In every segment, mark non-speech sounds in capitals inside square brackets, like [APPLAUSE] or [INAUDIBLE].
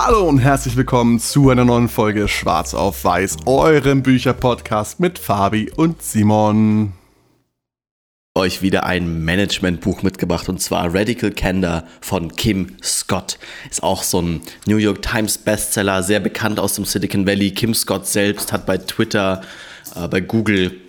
Hallo und herzlich willkommen zu einer neuen Folge Schwarz auf Weiß, eurem Bücherpodcast mit Fabi und Simon. Euch wieder ein Managementbuch mitgebracht und zwar Radical Candor von Kim Scott. Ist auch so ein New York Times Bestseller, sehr bekannt aus dem Silicon Valley. Kim Scott selbst hat bei Twitter, äh, bei Google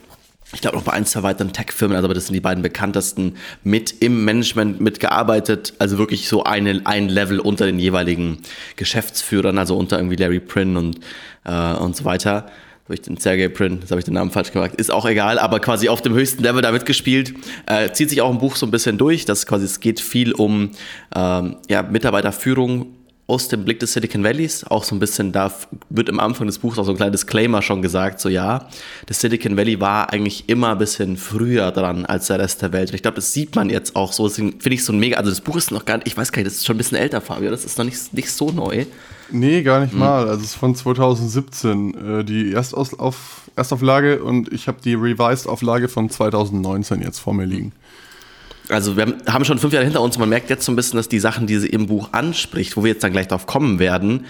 ich glaube noch bei ein, zwei weiteren Tech-Firmen, also aber das sind die beiden bekanntesten, mit im Management mitgearbeitet. Also wirklich so eine, ein Level unter den jeweiligen Geschäftsführern, also unter irgendwie Larry Prin und, äh, und so weiter. Habe ich den Sergey Prin, jetzt habe ich den Namen falsch gemacht, ist auch egal, aber quasi auf dem höchsten Level da mitgespielt. Äh, zieht sich auch im Buch so ein bisschen durch, dass quasi es geht viel um ähm, ja, Mitarbeiterführung aus dem Blick des Silicon Valleys, auch so ein bisschen, da wird am Anfang des Buchs auch so ein kleiner Disclaimer schon gesagt, so ja, das Silicon Valley war eigentlich immer ein bisschen früher dran als der Rest der Welt. Und ich glaube, das sieht man jetzt auch so, deswegen finde ich so ein mega, also das Buch ist noch gar nicht, ich weiß gar nicht, das ist schon ein bisschen älter, Fabio, das ist noch nicht, nicht so neu. Nee, gar nicht hm. mal, also es ist von 2017, äh, die Erstaus auf, Erstauflage und ich habe die Revised-Auflage von 2019 jetzt vor mir liegen also wir haben schon fünf Jahre hinter uns. Und man merkt jetzt so ein bisschen, dass die Sachen, die sie im Buch anspricht, wo wir jetzt dann gleich drauf kommen werden,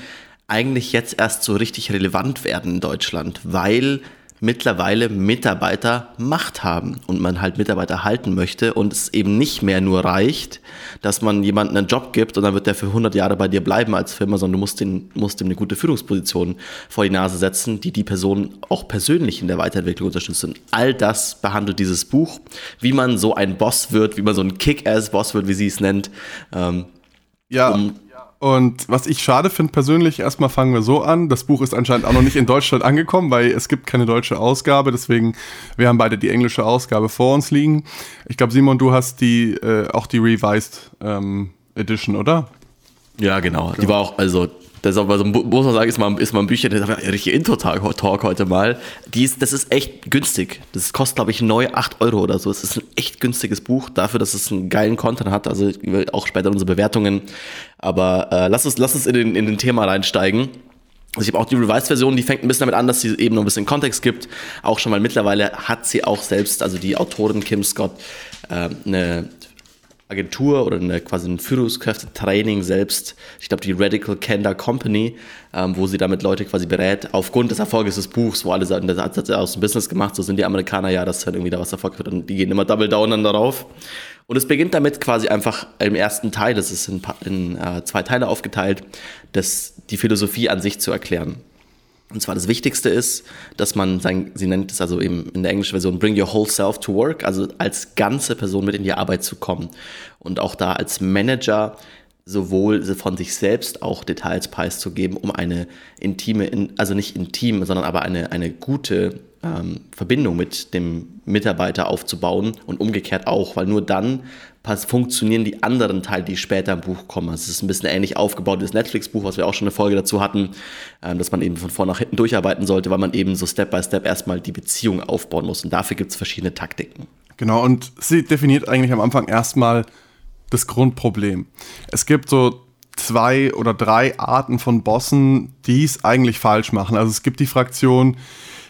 eigentlich jetzt erst so richtig relevant werden in Deutschland, weil mittlerweile Mitarbeiter Macht haben und man halt Mitarbeiter halten möchte und es eben nicht mehr nur reicht, dass man jemanden einen Job gibt und dann wird der für 100 Jahre bei dir bleiben als Firma, sondern du musst, den, musst ihm eine gute Führungsposition vor die Nase setzen, die die Person auch persönlich in der Weiterentwicklung unterstützt. Und all das behandelt dieses Buch, wie man so ein Boss wird, wie man so ein Kick-Ass-Boss wird, wie sie es nennt. Ähm, ja. Um und was ich schade finde persönlich, erstmal fangen wir so an. Das Buch ist anscheinend auch noch nicht in Deutschland angekommen, weil es gibt keine deutsche Ausgabe. Deswegen, wir haben beide die englische Ausgabe vor uns liegen. Ich glaube, Simon, du hast die äh, auch die Revised ähm, Edition, oder? Ja, genau. Die war auch, also das aber so, muss man sagen, ist mal, ist mal ein Büchchen, das ist ein richtiger Intro-Talk heute mal. Die ist, das ist echt günstig. Das kostet, glaube ich, neu 8 Euro oder so. Es ist ein echt günstiges Buch dafür, dass es einen geilen Content hat. Also auch später unsere Bewertungen. Aber äh, lass uns, lass uns in den, in den Thema reinsteigen. Also ich habe auch die Revised-Version, die fängt ein bisschen damit an, dass sie eben noch ein bisschen Kontext gibt. Auch schon mal mittlerweile hat sie auch selbst, also die Autorin Kim Scott, äh, eine Agentur oder eine, quasi ein Führungskräftetraining selbst, ich glaube die Radical Candor Company, ähm, wo sie damit Leute quasi berät, aufgrund des Erfolges des Buchs, wo alle sagen, das hat sie aus dem Business gemacht, so sind die Amerikaner ja, dass halt irgendwie da was Erfolg wird und die gehen immer double down dann darauf. Und es beginnt damit quasi einfach im ersten Teil, das ist in, in äh, zwei Teile aufgeteilt, das, die Philosophie an sich zu erklären. Und zwar das Wichtigste ist, dass man, sein, sie nennt es also eben in der englischen Version, bring your whole self to work, also als ganze Person mit in die Arbeit zu kommen. Und auch da als Manager sowohl von sich selbst auch Details preiszugeben, um eine intime, also nicht intim, sondern aber eine, eine gute ähm, Verbindung mit dem Mitarbeiter aufzubauen und umgekehrt auch, weil nur dann funktionieren die anderen Teile, die später im Buch kommen. Also es ist ein bisschen ähnlich aufgebaut wie das Netflix-Buch, was wir auch schon eine Folge dazu hatten, ähm, dass man eben von vorn nach hinten durcharbeiten sollte, weil man eben so Step by Step erstmal die Beziehung aufbauen muss. Und dafür gibt es verschiedene Taktiken. Genau, und sie definiert eigentlich am Anfang erstmal das Grundproblem. Es gibt so zwei oder drei Arten von Bossen, die es eigentlich falsch machen. Also es gibt die Fraktion,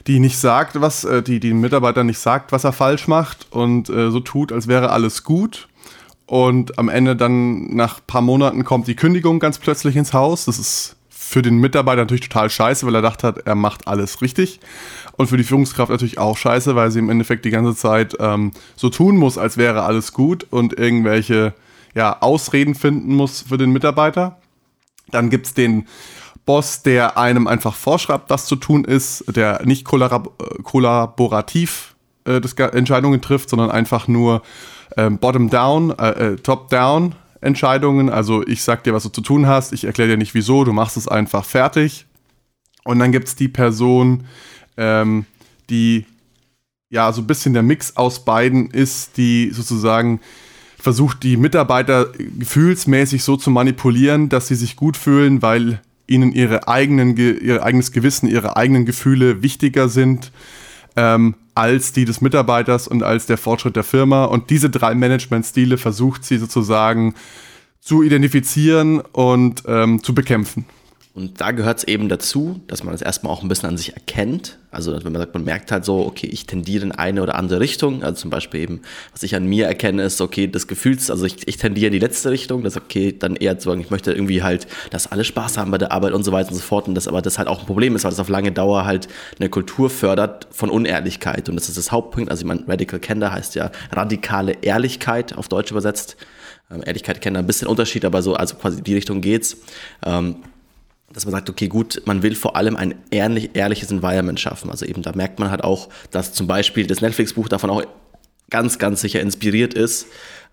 die nicht sagt, was, äh, die den Mitarbeiter nicht sagt, was er falsch macht und äh, so tut, als wäre alles gut. Und am Ende dann nach paar Monaten kommt die Kündigung ganz plötzlich ins Haus. Das ist für den Mitarbeiter natürlich total scheiße, weil er dachte hat, er macht alles richtig. Und für die Führungskraft natürlich auch scheiße, weil sie im Endeffekt die ganze Zeit ähm, so tun muss, als wäre alles gut und irgendwelche ja, Ausreden finden muss für den Mitarbeiter. Dann gibt es den Boss, der einem einfach vorschreibt, was zu tun ist, der nicht kollabor kollaborativ äh, Entscheidungen trifft, sondern einfach nur ähm, bottom-down, äh, äh, top-down Entscheidungen. Also ich sag dir, was du zu tun hast, ich erkläre dir nicht wieso, du machst es einfach fertig. Und dann gibt es die Person, ähm, die ja so ein bisschen der Mix aus beiden ist, die sozusagen versucht, die Mitarbeiter gefühlsmäßig so zu manipulieren, dass sie sich gut fühlen, weil ihnen ihre eigenen, ihr eigenes Gewissen, ihre eigenen Gefühle wichtiger sind ähm, als die des Mitarbeiters und als der Fortschritt der Firma. Und diese drei Managementstile versucht sie sozusagen zu identifizieren und ähm, zu bekämpfen. Und da gehört es eben dazu, dass man das erstmal auch ein bisschen an sich erkennt. Also wenn man sagt, man merkt halt so, okay, ich tendiere in eine oder andere Richtung. Also zum Beispiel eben, was ich an mir erkenne, ist, okay, das Gefühls, also ich, ich tendiere in die letzte Richtung, das ist okay, dann eher zu sagen, ich möchte irgendwie halt, dass alle Spaß haben bei der Arbeit und so weiter und so fort. Und das aber das halt auch ein Problem ist, weil das auf lange Dauer halt eine Kultur fördert von Unehrlichkeit. Und das ist das Hauptpunkt. Also ich meine, Radical Candor heißt ja radikale Ehrlichkeit auf Deutsch übersetzt. Ähm, Ehrlichkeit kennt ein bisschen Unterschied, aber so, also quasi die Richtung geht's. Ähm, dass man sagt, okay, gut, man will vor allem ein ehrlich, ehrliches Environment schaffen. Also eben da merkt man halt auch, dass zum Beispiel das Netflix-Buch davon auch ganz, ganz sicher inspiriert ist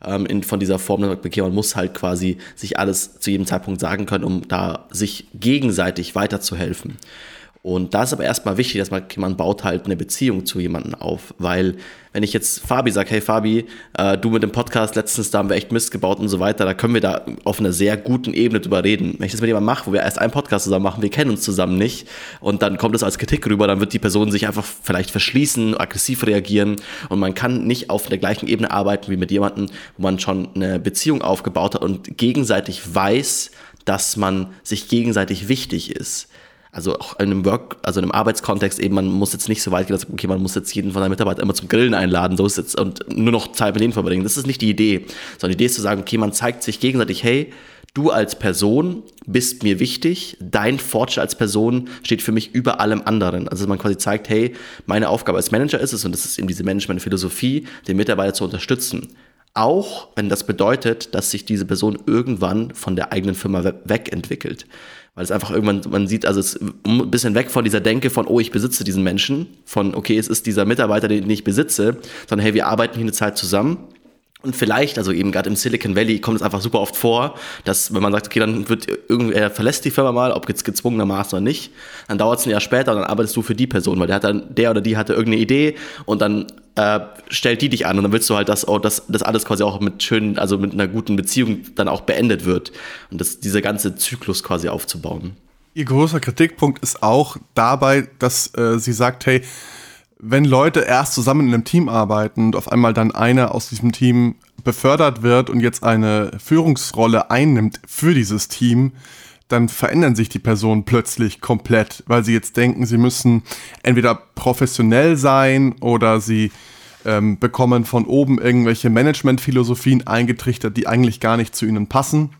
ähm, in, von dieser Form, okay, man muss halt quasi sich alles zu jedem Zeitpunkt sagen können, um da sich gegenseitig weiterzuhelfen. Und da ist aber erstmal wichtig, dass man, man baut halt eine Beziehung zu jemandem auf, weil wenn ich jetzt Fabi sage, hey Fabi, äh, du mit dem Podcast letztens, da haben wir echt Mist gebaut und so weiter, da können wir da auf einer sehr guten Ebene drüber reden. Wenn ich das mit jemandem mache, wo wir erst einen Podcast zusammen machen, wir kennen uns zusammen nicht und dann kommt es als Kritik rüber, dann wird die Person sich einfach vielleicht verschließen, aggressiv reagieren. Und man kann nicht auf der gleichen Ebene arbeiten wie mit jemandem, wo man schon eine Beziehung aufgebaut hat und gegenseitig weiß, dass man sich gegenseitig wichtig ist also auch in einem Work, also in einem Arbeitskontext eben, man muss jetzt nicht so weit gehen, dass, okay, man muss jetzt jeden von seinen Mitarbeitern immer zum Grillen einladen, so ist jetzt, und nur noch Zeit mit denen verbringen. Das ist nicht die Idee, sondern die Idee ist zu sagen, okay, man zeigt sich gegenseitig, hey, du als Person bist mir wichtig, dein Fortschritt als Person steht für mich über allem anderen. Also man quasi zeigt, hey, meine Aufgabe als Manager ist es, und das ist eben diese Management-Philosophie, den Mitarbeiter zu unterstützen. Auch wenn das bedeutet, dass sich diese Person irgendwann von der eigenen Firma wegentwickelt. Weil es einfach irgendwann, man sieht, also es ist ein bisschen weg von dieser Denke von, oh, ich besitze diesen Menschen, von, okay, es ist dieser Mitarbeiter, den ich besitze, sondern hey, wir arbeiten hier eine Zeit zusammen. Und vielleicht, also eben gerade im Silicon Valley kommt es einfach super oft vor, dass wenn man sagt, okay, dann wird irgendwer verlässt die Firma mal, ob jetzt gezwungenermaßen oder nicht, dann dauert es ein Jahr später und dann arbeitest du für die Person, weil der hat dann, der oder die hatte irgendeine Idee und dann äh, stellt die dich an und dann willst du halt, dass, oh, dass das alles quasi auch mit schönen, also mit einer guten Beziehung dann auch beendet wird und das, dieser ganze Zyklus quasi aufzubauen. Ihr großer Kritikpunkt ist auch dabei, dass äh, sie sagt, hey, wenn Leute erst zusammen in einem Team arbeiten und auf einmal dann einer aus diesem Team befördert wird und jetzt eine Führungsrolle einnimmt für dieses Team, dann verändern sich die Personen plötzlich komplett, weil sie jetzt denken, sie müssen entweder professionell sein oder sie ähm, bekommen von oben irgendwelche Managementphilosophien eingetrichtert, die eigentlich gar nicht zu ihnen passen.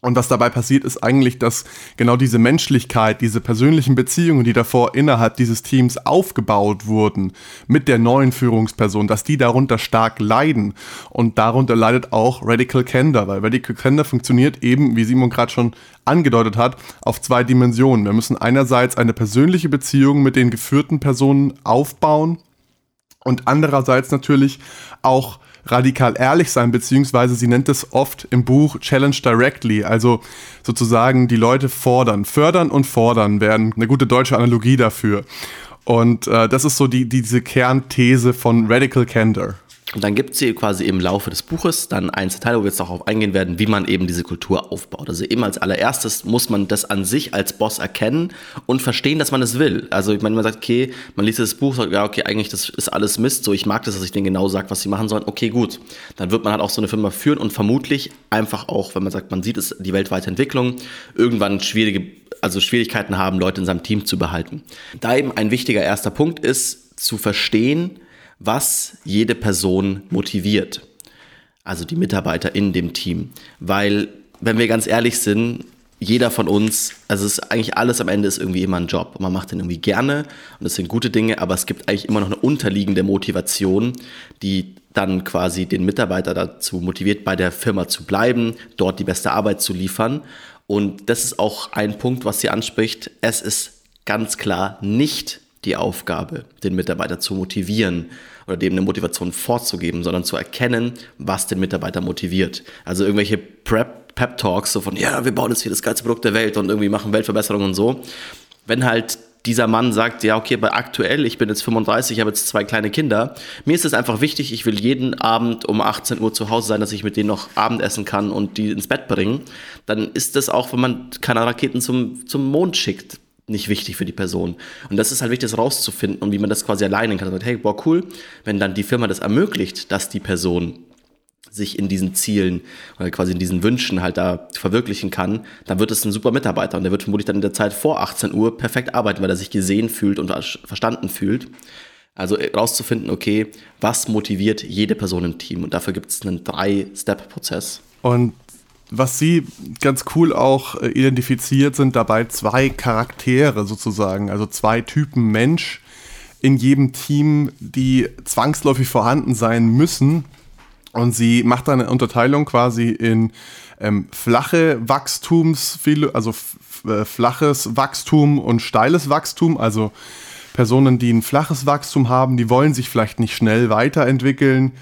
Und was dabei passiert, ist eigentlich, dass genau diese Menschlichkeit, diese persönlichen Beziehungen, die davor innerhalb dieses Teams aufgebaut wurden, mit der neuen Führungsperson, dass die darunter stark leiden. Und darunter leidet auch Radical Candor, weil Radical Candor funktioniert eben, wie Simon gerade schon angedeutet hat, auf zwei Dimensionen. Wir müssen einerseits eine persönliche Beziehung mit den geführten Personen aufbauen und andererseits natürlich auch radikal ehrlich sein, beziehungsweise sie nennt es oft im Buch Challenge Directly, also sozusagen die Leute fordern. Fördern und fordern wären eine gute deutsche Analogie dafür. Und äh, das ist so die, diese Kernthese von Radical Candor. Und dann gibt es hier quasi im Laufe des Buches dann ein Teil, wo wir jetzt darauf eingehen werden, wie man eben diese Kultur aufbaut. Also eben als allererstes muss man das an sich als Boss erkennen und verstehen, dass man es will. Also ich meine, man sagt, okay, man liest das Buch, sagt, ja, okay, eigentlich das ist alles Mist, so ich mag das, dass ich denen genau sage, was sie machen sollen. Okay, gut. Dann wird man halt auch so eine Firma führen und vermutlich einfach auch, wenn man sagt, man sieht es, die weltweite Entwicklung, irgendwann schwierige, also Schwierigkeiten haben, Leute in seinem Team zu behalten. Da eben ein wichtiger erster Punkt ist, zu verstehen, was jede Person motiviert. Also die Mitarbeiter in dem Team. Weil, wenn wir ganz ehrlich sind, jeder von uns, also es ist eigentlich alles am Ende ist irgendwie immer ein Job. Und man macht den irgendwie gerne und das sind gute Dinge, aber es gibt eigentlich immer noch eine unterliegende Motivation, die dann quasi den Mitarbeiter dazu motiviert, bei der Firma zu bleiben, dort die beste Arbeit zu liefern. Und das ist auch ein Punkt, was sie anspricht. Es ist ganz klar nicht die Aufgabe, den Mitarbeiter zu motivieren oder dem eine Motivation vorzugeben, sondern zu erkennen, was den Mitarbeiter motiviert. Also irgendwelche Prep, Pep Talks, so von, ja, wir bauen jetzt hier das geilste Produkt der Welt und irgendwie machen Weltverbesserungen und so. Wenn halt dieser Mann sagt, ja, okay, aber aktuell, ich bin jetzt 35, ich habe jetzt zwei kleine Kinder. Mir ist es einfach wichtig, ich will jeden Abend um 18 Uhr zu Hause sein, dass ich mit denen noch Abendessen kann und die ins Bett bringen. Dann ist das auch, wenn man keine Raketen zum, zum Mond schickt, nicht wichtig für die Person. Und das ist halt wichtig, das rauszufinden und wie man das quasi alleine kann. Sagt, hey, boah, cool, wenn dann die Firma das ermöglicht, dass die Person sich in diesen Zielen oder quasi in diesen Wünschen halt da verwirklichen kann, dann wird es ein super Mitarbeiter und der wird vermutlich dann in der Zeit vor 18 Uhr perfekt arbeiten, weil er sich gesehen fühlt und verstanden fühlt. Also rauszufinden, okay, was motiviert jede Person im Team und dafür gibt es einen Drei-Step-Prozess. Und was sie ganz cool auch äh, identifiziert, sind dabei zwei Charaktere sozusagen, also zwei Typen Mensch in jedem Team, die zwangsläufig vorhanden sein müssen. Und sie macht dann eine Unterteilung quasi in ähm, flache Wachstums, also äh, flaches Wachstum und steiles Wachstum. Also Personen, die ein flaches Wachstum haben, die wollen sich vielleicht nicht schnell weiterentwickeln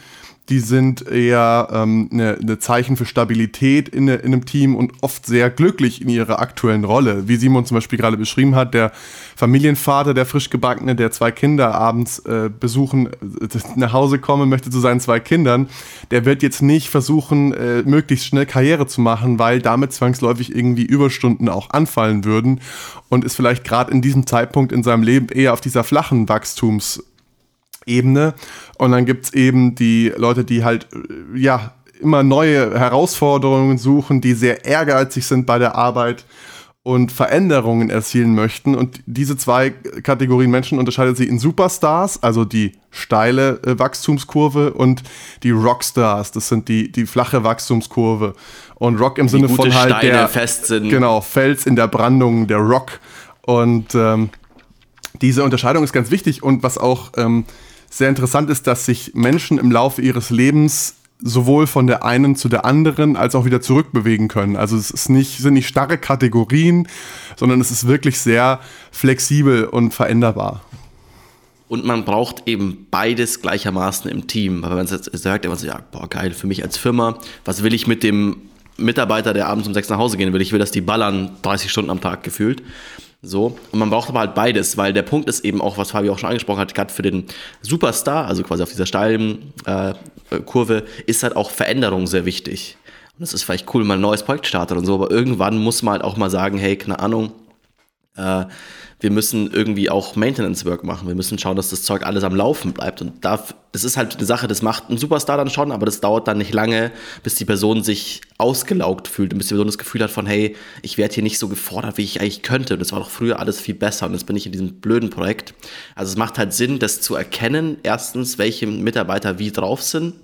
die sind eher ähm, eine, eine Zeichen für Stabilität in, in einem Team und oft sehr glücklich in ihrer aktuellen Rolle. Wie Simon zum Beispiel gerade beschrieben hat, der Familienvater, der frisch gebackene, der zwei Kinder abends äh, besuchen, äh, [LAUGHS] nach Hause kommen möchte zu seinen zwei Kindern, der wird jetzt nicht versuchen, äh, möglichst schnell Karriere zu machen, weil damit zwangsläufig irgendwie Überstunden auch anfallen würden und ist vielleicht gerade in diesem Zeitpunkt in seinem Leben eher auf dieser flachen Wachstums- Ebene. Und dann gibt es eben die Leute, die halt, äh, ja, immer neue Herausforderungen suchen, die sehr ehrgeizig sind bei der Arbeit und Veränderungen erzielen möchten. Und diese zwei Kategorien Menschen unterscheidet sie in Superstars, also die steile äh, Wachstumskurve und die Rockstars, das sind die, die flache Wachstumskurve. Und Rock im die Sinne von halt Steine der fest sind. genau Fels in der Brandung, der Rock. Und ähm, diese Unterscheidung ist ganz wichtig und was auch ähm, sehr interessant ist, dass sich Menschen im Laufe ihres Lebens sowohl von der einen zu der anderen als auch wieder zurückbewegen können. Also es ist nicht, sind nicht starre Kategorien, sondern es ist wirklich sehr flexibel und veränderbar. Und man braucht eben beides gleichermaßen im Team. Weil wenn man jetzt sagt, immer so, ja, boah, geil, für mich als Firma, was will ich mit dem Mitarbeiter, der abends um sechs nach Hause gehen will? Ich will, dass die ballern 30 Stunden am Tag gefühlt. So, und man braucht aber halt beides, weil der Punkt ist eben auch, was Fabi auch schon angesprochen hat, gerade für den Superstar, also quasi auf dieser steilen äh, Kurve, ist halt auch Veränderung sehr wichtig. Und es ist vielleicht cool, mal ein neues Projekt startet und so, aber irgendwann muss man halt auch mal sagen, hey, keine Ahnung, äh, wir müssen irgendwie auch Maintenance Work machen. Wir müssen schauen, dass das Zeug alles am Laufen bleibt. Und da, das ist halt eine Sache, das macht ein Superstar dann schon, aber das dauert dann nicht lange, bis die Person sich ausgelaugt fühlt und bis die Person das Gefühl hat von, hey, ich werde hier nicht so gefordert, wie ich eigentlich könnte. Und das war doch früher alles viel besser und jetzt bin ich in diesem blöden Projekt. Also es macht halt Sinn, das zu erkennen, erstens, welche Mitarbeiter wie drauf sind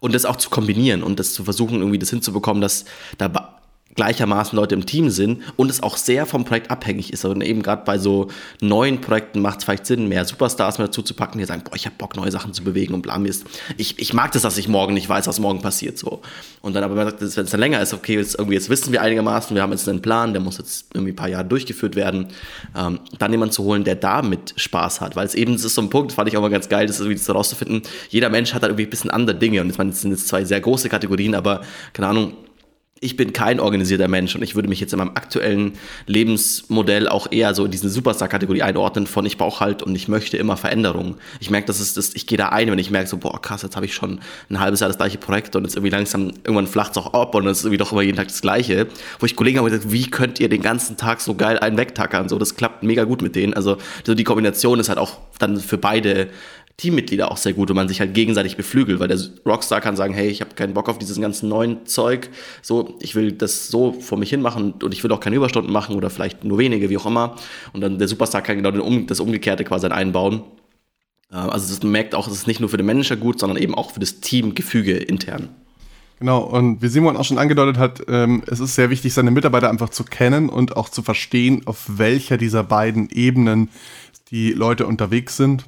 und das auch zu kombinieren und das zu versuchen, irgendwie das hinzubekommen, dass da gleichermaßen Leute im Team sind und es auch sehr vom Projekt abhängig ist. Und eben gerade bei so neuen Projekten macht es vielleicht Sinn, mehr Superstars mit dazu zu packen, die sagen, boah, ich habe Bock, neue Sachen zu bewegen und bla, ist, ich, ich mag das, dass ich morgen nicht weiß, was morgen passiert. so. Und dann aber, wenn es dann länger ist, okay, jetzt, irgendwie, jetzt wissen wir einigermaßen, wir haben jetzt einen Plan, der muss jetzt irgendwie ein paar Jahre durchgeführt werden, ähm, dann jemanden zu holen, der damit Spaß hat. Weil es eben, das ist so ein Punkt, das fand ich auch mal ganz geil, das irgendwie so rauszufinden, jeder Mensch hat halt irgendwie ein bisschen andere Dinge. Und ich meine, das sind jetzt zwei sehr große Kategorien, aber keine Ahnung, ich bin kein organisierter Mensch und ich würde mich jetzt in meinem aktuellen Lebensmodell auch eher so in diese Superstar-Kategorie einordnen von ich brauche halt und ich möchte immer Veränderungen. Ich merke, dass es das, ich gehe da ein, wenn ich merke so, boah, krass, jetzt habe ich schon ein halbes Jahr das gleiche Projekt und jetzt irgendwie langsam, irgendwann flacht es auch ab und es ist irgendwie doch immer jeden Tag das Gleiche. Wo ich Kollegen habe gesagt, wie könnt ihr den ganzen Tag so geil einen wegtackern? So, das klappt mega gut mit denen. Also, so die Kombination ist halt auch dann für beide Teammitglieder auch sehr gut, wenn man sich halt gegenseitig beflügelt, weil der Rockstar kann sagen, hey, ich habe keinen Bock auf dieses ganzen neuen Zeug, so, ich will das so vor mich hin machen und ich will auch keine Überstunden machen oder vielleicht nur wenige, wie auch immer. Und dann der Superstar kann genau das Umgekehrte quasi einbauen. Äh, also das merkt auch, es ist nicht nur für den Manager gut, sondern eben auch für das Teamgefüge intern. Genau, und wie Simon auch schon angedeutet hat, ähm, es ist sehr wichtig, seine Mitarbeiter einfach zu kennen und auch zu verstehen, auf welcher dieser beiden Ebenen die Leute unterwegs sind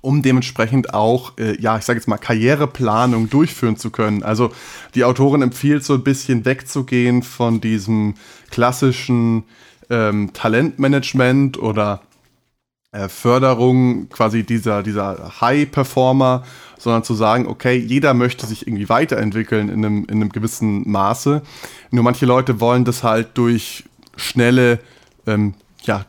um dementsprechend auch, äh, ja, ich sage jetzt mal, Karriereplanung durchführen zu können. Also die Autorin empfiehlt so ein bisschen wegzugehen von diesem klassischen ähm, Talentmanagement oder äh, Förderung quasi dieser, dieser High-Performer, sondern zu sagen, okay, jeder möchte sich irgendwie weiterentwickeln in einem, in einem gewissen Maße. Nur manche Leute wollen das halt durch schnelle ähm, ja,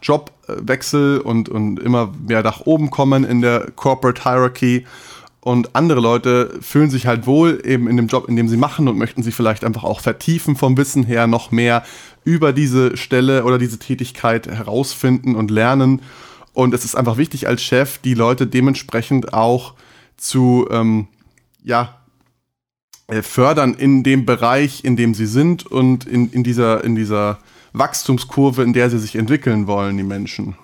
Jobwechsel und, und immer mehr nach oben kommen in der Corporate Hierarchy. Und andere Leute fühlen sich halt wohl eben in dem Job, in dem sie machen und möchten sich vielleicht einfach auch vertiefen vom Wissen her, noch mehr über diese Stelle oder diese Tätigkeit herausfinden und lernen. Und es ist einfach wichtig als Chef, die Leute dementsprechend auch zu, ähm, ja, äh, fördern in dem Bereich, in dem sie sind und in, in, dieser, in dieser Wachstumskurve, in der sie sich entwickeln wollen, die Menschen.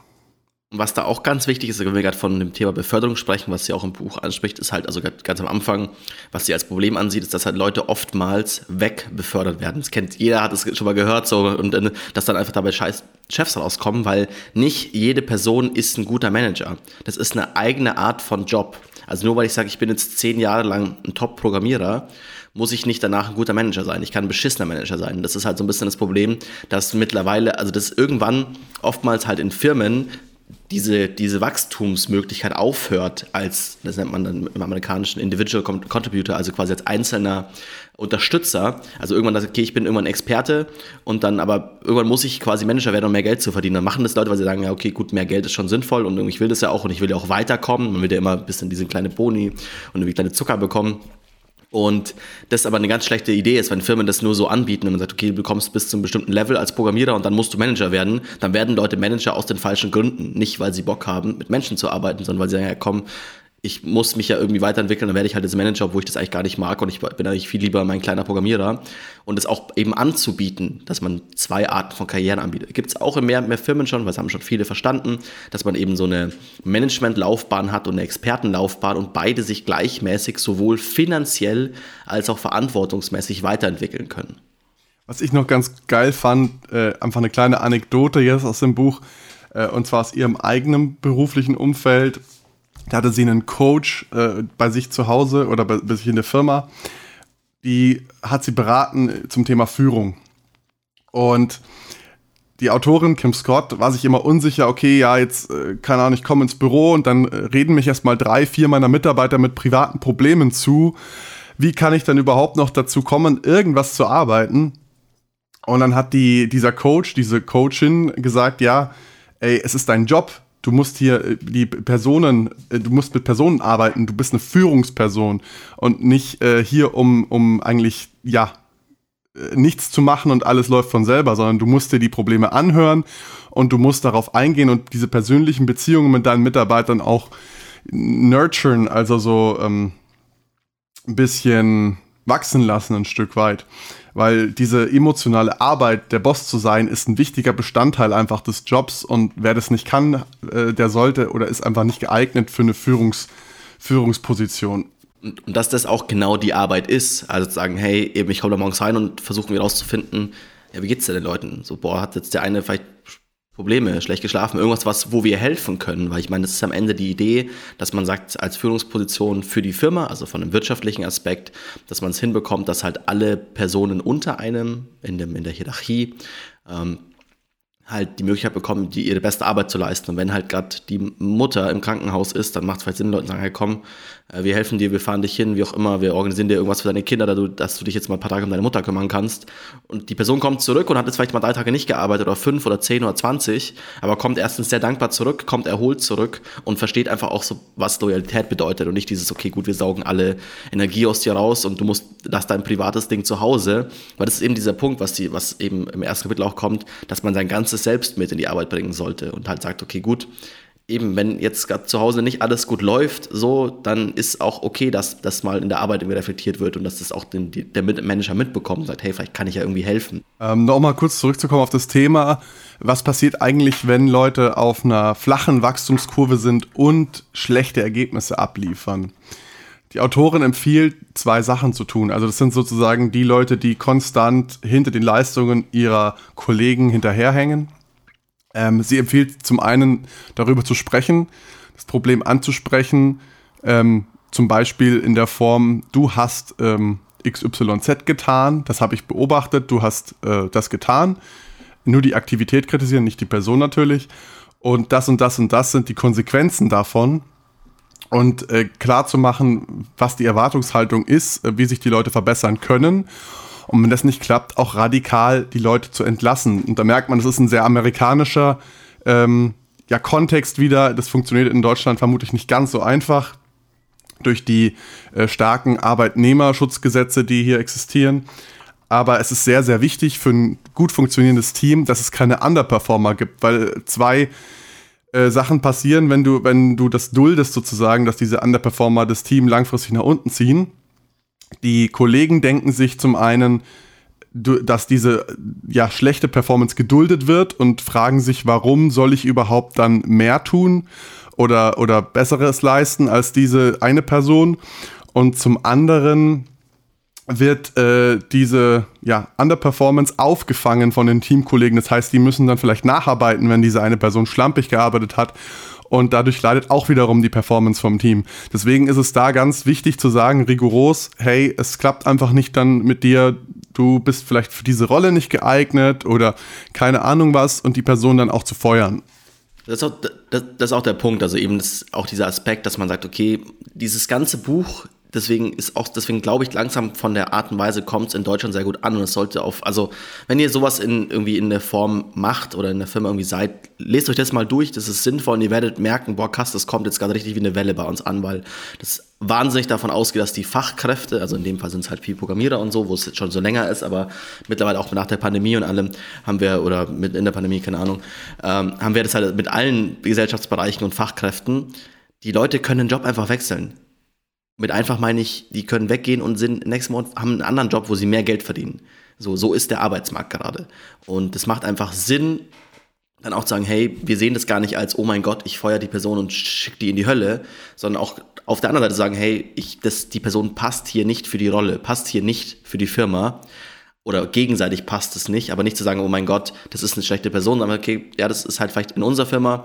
Was da auch ganz wichtig ist, wenn wir gerade von dem Thema Beförderung sprechen, was sie auch im Buch anspricht, ist halt, also ganz am Anfang, was sie als Problem ansieht, ist, dass halt Leute oftmals wegbefördert werden. Das kennt jeder, hat es schon mal gehört, so, und dass dann einfach dabei scheiß Chefs rauskommen, weil nicht jede Person ist ein guter Manager. Das ist eine eigene Art von Job. Also nur weil ich sage, ich bin jetzt zehn Jahre lang ein Top-Programmierer, muss ich nicht danach ein guter Manager sein. Ich kann ein beschissener Manager sein. Das ist halt so ein bisschen das Problem, dass mittlerweile, also das irgendwann oftmals halt in Firmen diese, diese Wachstumsmöglichkeit aufhört als, das nennt man dann im amerikanischen Individual Contributor, also quasi als einzelner Unterstützer. Also irgendwann sagt, okay, ich bin irgendwann Experte und dann aber irgendwann muss ich quasi Manager werden, um mehr Geld zu verdienen. Dann machen das Leute, weil sie sagen, ja, okay, gut, mehr Geld ist schon sinnvoll und ich will das ja auch und ich will ja auch weiterkommen. Man will ja immer ein bisschen diese kleine Boni und irgendwie kleine Zucker bekommen. Und das aber eine ganz schlechte Idee ist, wenn Firmen das nur so anbieten, wenn man sagt, okay, du bekommst bis zu einem bestimmten Level als Programmierer und dann musst du Manager werden, dann werden Leute Manager aus den falschen Gründen. Nicht, weil sie Bock haben, mit Menschen zu arbeiten, sondern weil sie sagen, ja komm, ich muss mich ja irgendwie weiterentwickeln, dann werde ich halt als Manager, obwohl ich das eigentlich gar nicht mag und ich bin eigentlich viel lieber mein kleiner Programmierer. Und es auch eben anzubieten, dass man zwei Arten von Karrieren anbietet. Gibt es auch in mehr, mehr Firmen schon, weil es haben schon viele verstanden, dass man eben so eine Managementlaufbahn hat und eine Expertenlaufbahn und beide sich gleichmäßig sowohl finanziell als auch verantwortungsmäßig weiterentwickeln können. Was ich noch ganz geil fand, äh, einfach eine kleine Anekdote jetzt aus dem Buch, äh, und zwar aus ihrem eigenen beruflichen Umfeld da hatte sie einen Coach äh, bei sich zu Hause oder bei, bei sich in der Firma. Die hat sie beraten zum Thema Führung. Und die Autorin Kim Scott war sich immer unsicher, okay, ja, jetzt, äh, keine Ahnung, ich komme ins Büro und dann äh, reden mich erstmal drei, vier meiner Mitarbeiter mit privaten Problemen zu. Wie kann ich dann überhaupt noch dazu kommen, irgendwas zu arbeiten? Und dann hat die, dieser Coach, diese Coachin gesagt, ja, ey, es ist dein Job, du musst hier äh, die Personen, äh, du musst mit Personen arbeiten, du bist eine Führungsperson und nicht äh, hier, um, um eigentlich, ja, äh, nichts zu machen und alles läuft von selber, sondern du musst dir die Probleme anhören und du musst darauf eingehen und diese persönlichen Beziehungen mit deinen Mitarbeitern auch nurturen, also so ähm, ein bisschen wachsen lassen ein Stück weit weil diese emotionale Arbeit, der Boss zu sein, ist ein wichtiger Bestandteil einfach des Jobs und wer das nicht kann, äh, der sollte oder ist einfach nicht geeignet für eine Führungs Führungsposition. Und, dass das auch genau die Arbeit ist, also zu sagen, hey, eben ich komme da morgens rein und versuche mir rauszufinden, ja, wie geht's denn den Leuten? So, boah, hat jetzt der eine vielleicht Probleme, schlecht geschlafen, irgendwas, was, wo wir helfen können, weil ich meine, das ist am Ende die Idee, dass man sagt, als Führungsposition für die Firma, also von einem wirtschaftlichen Aspekt, dass man es hinbekommt, dass halt alle Personen unter einem in, dem, in der Hierarchie ähm, halt die Möglichkeit bekommen, die ihre beste Arbeit zu leisten. Und wenn halt gerade die Mutter im Krankenhaus ist, dann macht es vielleicht Sinn, Leuten zu sagen, hey komm, äh, wir helfen dir, wir fahren dich hin, wie auch immer, wir organisieren dir irgendwas für deine Kinder, dass du, dich jetzt mal ein paar Tage um deine Mutter kümmern kannst. Und die Person kommt zurück und hat jetzt vielleicht mal drei Tage nicht gearbeitet oder fünf oder zehn oder zwanzig, aber kommt erstens sehr dankbar zurück, kommt erholt zurück und versteht einfach auch so, was Loyalität bedeutet und nicht dieses, okay, gut, wir saugen alle Energie aus dir raus und du musst, lass dein privates Ding zu Hause, weil das ist eben dieser Punkt, was die, was eben im ersten Kapitel auch kommt, dass man sein ganzes Selbst mit in die Arbeit bringen sollte und halt sagt, okay, gut, eben, wenn jetzt gerade zu Hause nicht alles gut läuft, so, dann ist auch okay, dass das mal in der Arbeit irgendwie reflektiert wird und dass das auch den, der Manager mitbekommt und sagt, hey, vielleicht kann ich ja irgendwie helfen. Ähm, Nochmal kurz zurückzukommen auf das Thema. Was passiert eigentlich, wenn Leute auf einer flachen Wachstumskurve sind und schlechte Ergebnisse abliefern? Die Autorin empfiehlt, zwei Sachen zu tun. Also das sind sozusagen die Leute, die konstant hinter den Leistungen ihrer Kollegen hinterherhängen ähm, sie empfiehlt zum einen darüber zu sprechen, das Problem anzusprechen, ähm, zum Beispiel in der Form, du hast ähm, XYZ getan, das habe ich beobachtet, du hast äh, das getan. Nur die Aktivität kritisieren, nicht die Person natürlich. Und das und das und das sind die Konsequenzen davon. Und äh, klar zu machen, was die Erwartungshaltung ist, äh, wie sich die Leute verbessern können und wenn das nicht klappt, auch radikal die Leute zu entlassen. Und da merkt man, das ist ein sehr amerikanischer ähm, ja, Kontext wieder. Das funktioniert in Deutschland vermutlich nicht ganz so einfach durch die äh, starken Arbeitnehmerschutzgesetze, die hier existieren. Aber es ist sehr, sehr wichtig für ein gut funktionierendes Team, dass es keine Underperformer gibt, weil zwei äh, Sachen passieren, wenn du, wenn du das duldest sozusagen, dass diese Underperformer das Team langfristig nach unten ziehen Die Kollegen denken sich zum einen, dass diese ja schlechte Performance geduldet wird und fragen sich, warum soll ich überhaupt dann mehr tun oder, oder Besseres leisten als diese eine Person. Und zum anderen wird äh, diese ja, Underperformance aufgefangen von den Teamkollegen. Das heißt, die müssen dann vielleicht nacharbeiten, wenn diese eine Person schlampig gearbeitet hat. Und dadurch leidet auch wiederum die Performance vom Team. Deswegen ist es da ganz wichtig zu sagen, rigoros, hey, es klappt einfach nicht dann mit dir, du bist vielleicht für diese Rolle nicht geeignet oder keine Ahnung was und die Person dann auch zu feuern. Das ist, auch, das, das ist auch der Punkt, also eben auch dieser Aspekt, dass man sagt, okay, dieses ganze Buch deswegen ist auch, deswegen glaube ich langsam von der Art und Weise kommt es in Deutschland sehr gut an und es sollte auf, also wenn ihr sowas in irgendwie in der Form macht oder in der Firma irgendwie seid, lest euch das mal durch, das ist sinnvoll und ihr werdet merken, boah, krass, das kommt jetzt gerade richtig wie eine Welle bei uns an, weil das wahnsinnig davon ausgeht, dass die Fachkräfte, also in dem Fall sind es halt viele Programmierer und so, wo es jetzt schon so länger ist, aber mittlerweile auch nach der Pandemie und allem haben wir, oder mit in der Pandemie, keine Ahnung, ähm, haben wir das halt mit allen Gesellschaftsbereichen und Fachkräften. Die Leute können den Job einfach wechseln. Mit einfach meine ich, die können weggehen und sind nächsten Monat haben einen anderen Job, wo sie mehr Geld verdienen. So, so ist der Arbeitsmarkt gerade. Und es macht einfach Sinn, dann auch zu sagen, hey, wir sehen das gar nicht als, oh mein Gott, ich feuer die Person und schicke die in die Hölle, sondern auch auf der anderen Seite sagen, hey, ich, das, die Person passt hier nicht für die Rolle, passt hier nicht für die Firma oder gegenseitig passt es nicht, aber nicht zu sagen, oh mein Gott, das ist eine schlechte Person, sondern okay, ja, das ist halt vielleicht in unserer Firma,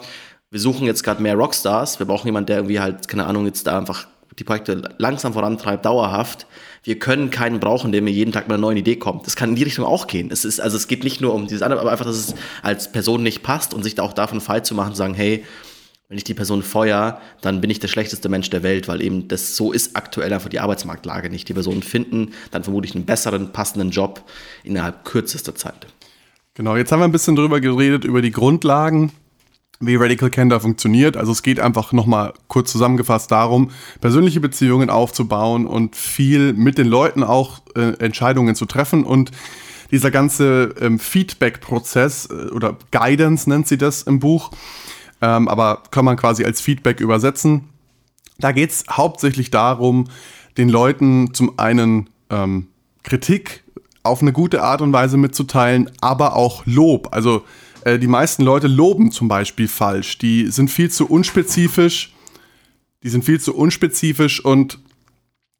wir suchen jetzt gerade mehr Rockstars, wir brauchen jemanden, der irgendwie halt, keine Ahnung, jetzt da einfach die Projekte langsam vorantreibt, dauerhaft. Wir können keinen brauchen, der mir jeden Tag mit einer neuen Idee kommt. Das kann in die Richtung auch gehen. Es ist, also es geht nicht nur um dieses andere, aber einfach, dass es als Person nicht passt und sich da auch davon frei zu machen, zu sagen, hey, wenn ich die Person feuer, dann bin ich der schlechteste Mensch der Welt, weil eben das so ist aktuell einfach die Arbeitsmarktlage nicht. Die Personen finden dann vermutlich einen besseren, passenden Job innerhalb kürzester Zeit. Genau, jetzt haben wir ein bisschen drüber geredet, über die Grundlagen wie Radical Candor funktioniert. Also es geht einfach nochmal kurz zusammengefasst darum, persönliche Beziehungen aufzubauen und viel mit den Leuten auch äh, Entscheidungen zu treffen und dieser ganze ähm, Feedback-Prozess äh, oder Guidance nennt sie das im Buch, ähm, aber kann man quasi als Feedback übersetzen. Da geht es hauptsächlich darum, den Leuten zum einen ähm, Kritik auf eine gute Art und Weise mitzuteilen, aber auch Lob. Also die meisten Leute loben zum Beispiel falsch. Die sind viel zu unspezifisch. Die sind viel zu unspezifisch und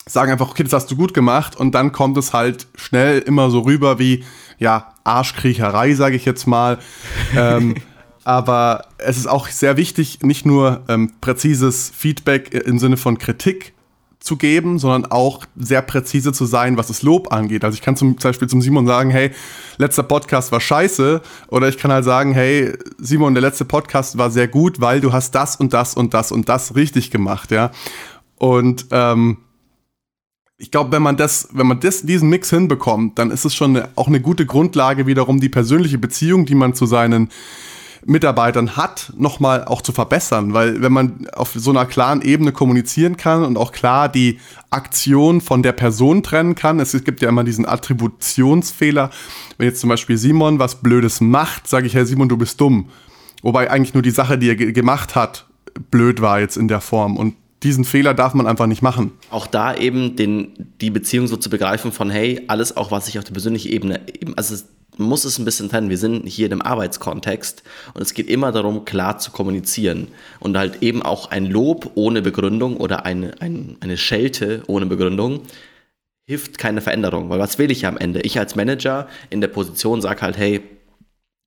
sagen einfach, okay, das hast du gut gemacht. Und dann kommt es halt schnell immer so rüber wie, ja, Arschkriecherei, sage ich jetzt mal. [LAUGHS] ähm, aber es ist auch sehr wichtig, nicht nur ähm, präzises Feedback im Sinne von Kritik zu geben, sondern auch sehr präzise zu sein, was das Lob angeht. Also ich kann zum Beispiel zum Simon sagen, hey, letzter Podcast war scheiße. Oder ich kann halt sagen, hey, Simon, der letzte Podcast war sehr gut, weil du hast das und das und das und das richtig gemacht, ja. Und ähm, ich glaube, wenn man das, wenn man das, diesen Mix hinbekommt, dann ist es schon eine, auch eine gute Grundlage wiederum die persönliche Beziehung, die man zu seinen Mitarbeitern hat, nochmal auch zu verbessern. Weil wenn man auf so einer klaren Ebene kommunizieren kann und auch klar die Aktion von der Person trennen kann, es gibt ja immer diesen Attributionsfehler. Wenn jetzt zum Beispiel Simon was Blödes macht, sage ich, Herr Simon, du bist dumm. Wobei eigentlich nur die Sache, die er gemacht hat, blöd war jetzt in der Form. Und diesen Fehler darf man einfach nicht machen. Auch da eben den, die Beziehung so zu begreifen von, hey, alles auch, was ich auf der persönlichen Ebene, eben, also muss es ein bisschen trennen. Wir sind hier in einem Arbeitskontext und es geht immer darum, klar zu kommunizieren und halt eben auch ein Lob ohne Begründung oder eine, ein, eine Schelte ohne Begründung hilft keine Veränderung, weil was will ich am Ende? Ich als Manager in der Position sage halt, hey,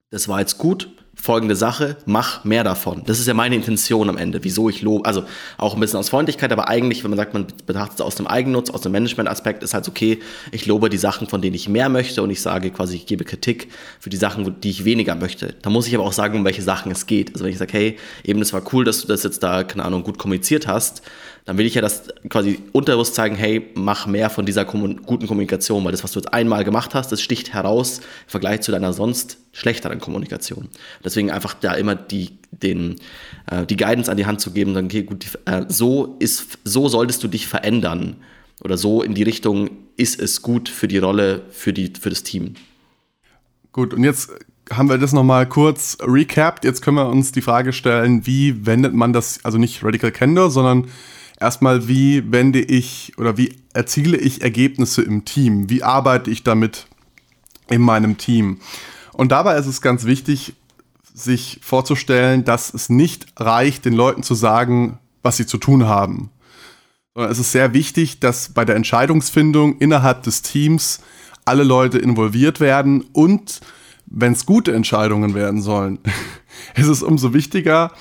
das war jetzt gut, folgende Sache, mach mehr davon. Das ist ja meine Intention am Ende, wieso ich lobe. Also auch ein bisschen aus Freundlichkeit, aber eigentlich, wenn man sagt, man betrachtet es aus dem Eigennutz, aus dem Management-Aspekt, ist halt okay, ich lobe die Sachen, von denen ich mehr möchte und ich sage quasi, ich gebe Kritik für die Sachen, die ich weniger möchte. Da muss ich aber auch sagen, um welche Sachen es geht. Also wenn ich sage, hey, eben, es war cool, dass du das jetzt da, keine Ahnung, gut kommuniziert hast, dann will ich ja das quasi unterbewusst zeigen, hey, mach mehr von dieser guten Kommunikation, weil das, was du jetzt einmal gemacht hast, das sticht heraus im Vergleich zu deiner sonst schlechteren Kommunikation. Deswegen einfach da immer die, den, äh, die Guidance an die Hand zu geben, dann, okay, gut, äh, so ist, so solltest du dich verändern oder so in die Richtung ist es gut für die Rolle, für, die, für das Team. Gut, und jetzt haben wir das nochmal kurz recapped. Jetzt können wir uns die Frage stellen, wie wendet man das, also nicht Radical Candor, sondern erstmal, wie wende ich oder wie erziele ich Ergebnisse im Team? Wie arbeite ich damit in meinem Team? Und dabei ist es ganz wichtig, sich vorzustellen, dass es nicht reicht, den Leuten zu sagen, was sie zu tun haben. Sondern es ist sehr wichtig, dass bei der Entscheidungsfindung innerhalb des Teams alle Leute involviert werden und wenn es gute Entscheidungen werden sollen, [LAUGHS] ist es umso wichtiger,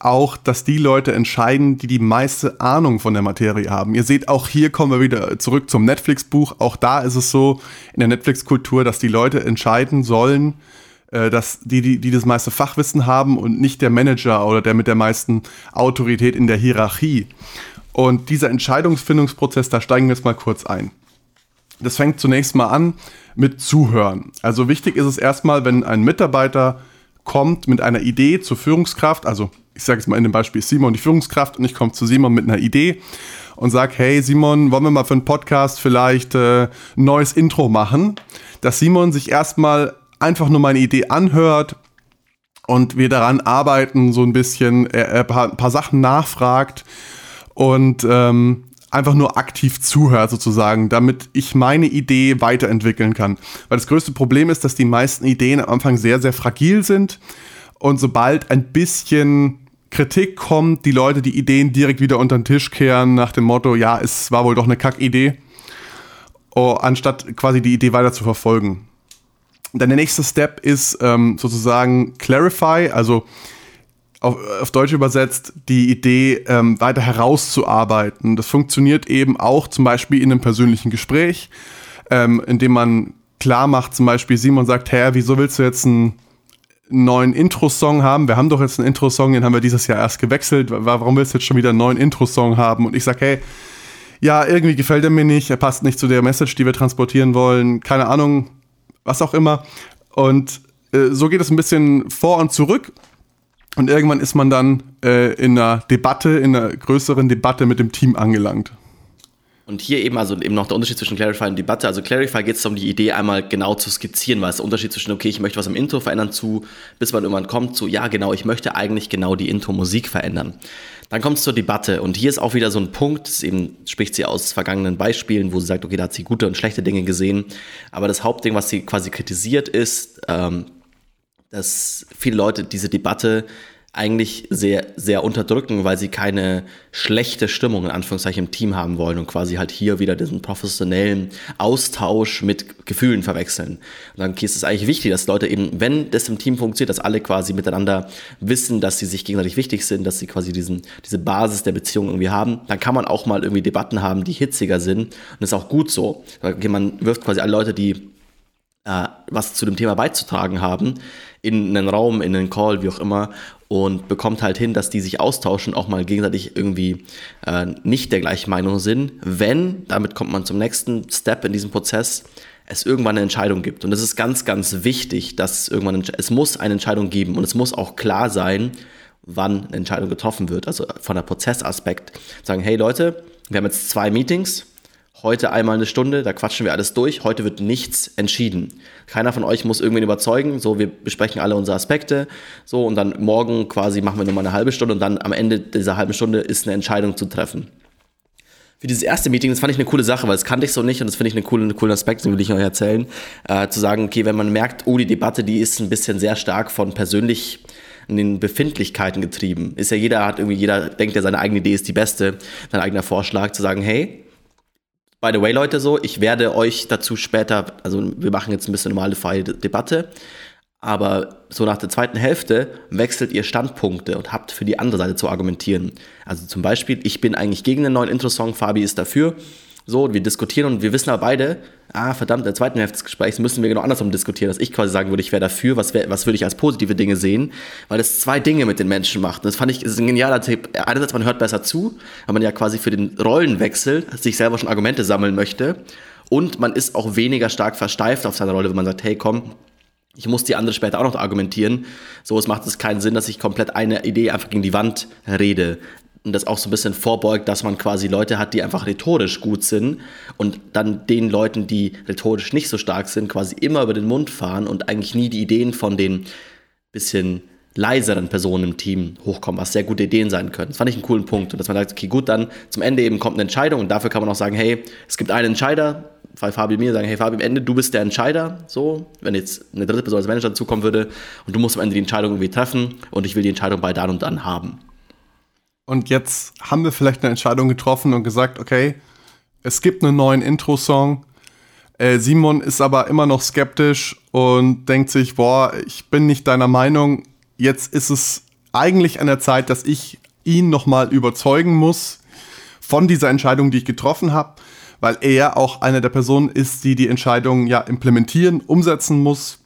auch, dass die Leute entscheiden, die die meiste Ahnung von der Materie haben. Ihr seht, auch hier kommen wir wieder zurück zum Netflix-Buch. Auch da ist es so in der Netflix-Kultur, dass die Leute entscheiden sollen, äh, dass die, die, die das meiste Fachwissen haben und nicht der Manager oder der mit der meisten Autorität in der Hierarchie. Und dieser Entscheidungsfindungsprozess, da steigen wir jetzt mal kurz ein. Das fängt zunächst mal an mit Zuhören. Also wichtig ist es erstmal, wenn ein Mitarbeiter kommt mit einer Idee zur Führungskraft, also ich sage jetzt mal in dem Beispiel Simon die Führungskraft und ich komme zu Simon mit einer Idee und sage, hey Simon, wollen wir mal für einen Podcast vielleicht äh, ein neues Intro machen? Dass Simon sich erstmal einfach nur meine Idee anhört und wir daran arbeiten, so ein bisschen, er, er ein paar Sachen nachfragt und ähm, einfach nur aktiv zuhört sozusagen, damit ich meine Idee weiterentwickeln kann. Weil das größte Problem ist, dass die meisten Ideen am Anfang sehr, sehr fragil sind und sobald ein bisschen Kritik kommt, die Leute die Ideen direkt wieder unter den Tisch kehren nach dem Motto, ja, es war wohl doch eine Kackidee, oh, anstatt quasi die Idee weiter zu verfolgen. Dann der nächste Step ist ähm, sozusagen Clarify, also auf, auf Deutsch übersetzt, die Idee ähm, weiter herauszuarbeiten. Das funktioniert eben auch zum Beispiel in einem persönlichen Gespräch, ähm, indem man klar macht, zum Beispiel Simon sagt, Herr, wieso willst du jetzt einen neuen Intro-Song haben? Wir haben doch jetzt einen Intro-Song, den haben wir dieses Jahr erst gewechselt. Warum willst du jetzt schon wieder einen neuen Intro-Song haben? Und ich sage, hey, ja, irgendwie gefällt er mir nicht, er passt nicht zu der Message, die wir transportieren wollen, keine Ahnung, was auch immer. Und äh, so geht es ein bisschen vor und zurück. Und irgendwann ist man dann äh, in einer Debatte, in einer größeren Debatte mit dem Team angelangt. Und hier eben, also eben noch der Unterschied zwischen Clarify und Debatte. Also Clarify geht es um die Idee einmal genau zu skizzieren, weil es der Unterschied zwischen, okay, ich möchte was im Intro verändern zu, bis man irgendwann kommt zu, ja genau, ich möchte eigentlich genau die Intro-Musik verändern. Dann kommt es zur Debatte und hier ist auch wieder so ein Punkt, das eben spricht sie aus vergangenen Beispielen, wo sie sagt, okay, da hat sie gute und schlechte Dinge gesehen, aber das Hauptding, was sie quasi kritisiert ist, ähm, dass viele Leute diese Debatte eigentlich sehr, sehr unterdrücken, weil sie keine schlechte Stimmung in Anführungszeichen im Team haben wollen und quasi halt hier wieder diesen professionellen Austausch mit Gefühlen verwechseln. Und dann ist es eigentlich wichtig, dass Leute eben, wenn das im Team funktioniert, dass alle quasi miteinander wissen, dass sie sich gegenseitig wichtig sind, dass sie quasi diesen, diese Basis der Beziehung irgendwie haben, dann kann man auch mal irgendwie Debatten haben, die hitziger sind. Und das ist auch gut so. Man wirft quasi alle Leute, die äh, was zu dem Thema beizutragen haben, in einen Raum, in einen Call, wie auch immer, und bekommt halt hin, dass die sich austauschen, auch mal gegenseitig irgendwie äh, nicht der gleichen Meinung sind, wenn, damit kommt man zum nächsten Step in diesem Prozess, es irgendwann eine Entscheidung gibt. Und es ist ganz, ganz wichtig, dass es irgendwann, es muss eine Entscheidung geben und es muss auch klar sein, wann eine Entscheidung getroffen wird. Also von der Prozessaspekt sagen, hey Leute, wir haben jetzt zwei Meetings, Heute einmal eine Stunde, da quatschen wir alles durch. Heute wird nichts entschieden. Keiner von euch muss irgendwen überzeugen. So, wir besprechen alle unsere Aspekte. So, und dann morgen quasi machen wir nochmal eine halbe Stunde und dann am Ende dieser halben Stunde ist eine Entscheidung zu treffen. Für dieses erste Meeting, das fand ich eine coole Sache, weil das kannte ich so nicht und das finde ich einen coolen, einen coolen Aspekt, den will ich euch erzählen. Äh, zu sagen, okay, wenn man merkt, oh, die Debatte, die ist ein bisschen sehr stark von persönlich in den Befindlichkeiten getrieben. Ist ja jeder hat irgendwie, jeder denkt ja, seine eigene Idee ist die beste, sein eigener Vorschlag, zu sagen, hey, By the way, Leute, so, ich werde euch dazu später, also wir machen jetzt ein bisschen normale freie Debatte, aber so nach der zweiten Hälfte wechselt ihr Standpunkte und habt für die andere Seite zu argumentieren. Also zum Beispiel, ich bin eigentlich gegen den neuen Intro-Song, Fabi ist dafür. So, wir diskutieren und wir wissen aber beide, ah, verdammt, in der zweiten Hälfte des Gesprächs müssen wir genau andersrum diskutieren, dass ich quasi sagen würde, ich wäre dafür, was, wär, was würde ich als positive Dinge sehen, weil das zwei Dinge mit den Menschen macht. Und das fand ich, das ist ein genialer Tipp. Einerseits, man hört besser zu, weil man ja quasi für den Rollenwechsel sich selber schon Argumente sammeln möchte. Und man ist auch weniger stark versteift auf seine Rolle, wenn man sagt, hey, komm, ich muss die andere später auch noch argumentieren. So, es macht es keinen Sinn, dass ich komplett eine Idee einfach gegen die Wand rede und das auch so ein bisschen vorbeugt, dass man quasi Leute hat, die einfach rhetorisch gut sind und dann den Leuten, die rhetorisch nicht so stark sind, quasi immer über den Mund fahren und eigentlich nie die Ideen von den bisschen leiseren Personen im Team hochkommen, was sehr gute Ideen sein können. Das fand ich einen coolen Punkt. Und dass man sagt, okay, gut, dann zum Ende eben kommt eine Entscheidung und dafür kann man auch sagen, hey, es gibt einen Entscheider, bei Fabi mir sagen, hey Fabi, am Ende, du bist der Entscheider, so, wenn jetzt eine dritte Person als Manager dazukommen würde und du musst am Ende die Entscheidung irgendwie treffen und ich will die Entscheidung bei dann und dann haben. Und jetzt haben wir vielleicht eine Entscheidung getroffen und gesagt, okay, es gibt einen neuen Intro-Song. Äh, Simon ist aber immer noch skeptisch und denkt sich, boah, ich bin nicht deiner Meinung. Jetzt ist es eigentlich an der Zeit, dass ich ihn nochmal überzeugen muss von dieser Entscheidung, die ich getroffen habe weil er auch eine der Personen ist, die die Entscheidungen ja implementieren, umsetzen muss.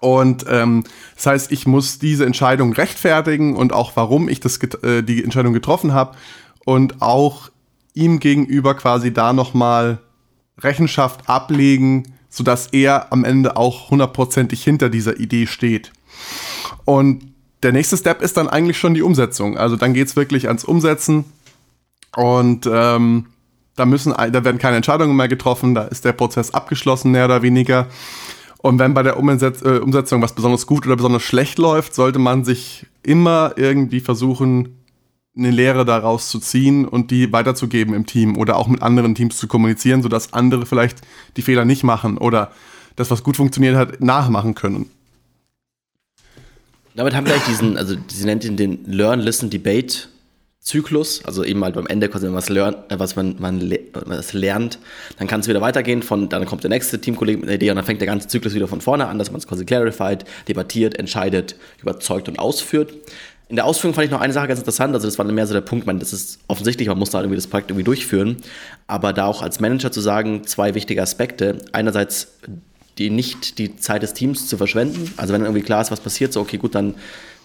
Und ähm, das heißt, ich muss diese Entscheidung rechtfertigen und auch warum ich das äh, die Entscheidung getroffen habe und auch ihm gegenüber quasi da nochmal Rechenschaft ablegen, sodass er am Ende auch hundertprozentig hinter dieser Idee steht. Und der nächste Step ist dann eigentlich schon die Umsetzung. Also dann geht es wirklich ans Umsetzen. Und ähm, da müssen, da werden keine Entscheidungen mehr getroffen, da ist der Prozess abgeschlossen, mehr oder weniger. Und wenn bei der Umsetz äh, Umsetzung was besonders gut oder besonders schlecht läuft, sollte man sich immer irgendwie versuchen, eine Lehre daraus zu ziehen und die weiterzugeben im Team oder auch mit anderen Teams zu kommunizieren, sodass andere vielleicht die Fehler nicht machen oder das, was gut funktioniert hat, nachmachen können. Damit haben wir eigentlich diesen, also sie nennt ihn den Learn, Listen, Debate Zyklus, also eben halt am Ende quasi, wenn was, lernt, äh, was man, man was lernt, dann kann es wieder weitergehen, von, dann kommt der nächste Teamkollege mit einer Idee und dann fängt der ganze Zyklus wieder von vorne an, dass man es quasi clarified, debattiert, entscheidet, überzeugt und ausführt. In der Ausführung fand ich noch eine Sache ganz interessant, also das war mehr so der Punkt, man, das ist offensichtlich, man muss da irgendwie das Projekt irgendwie durchführen, aber da auch als Manager zu sagen, zwei wichtige Aspekte. Einerseits die nicht die Zeit des Teams zu verschwenden, also wenn irgendwie klar ist, was passiert, so okay, gut, dann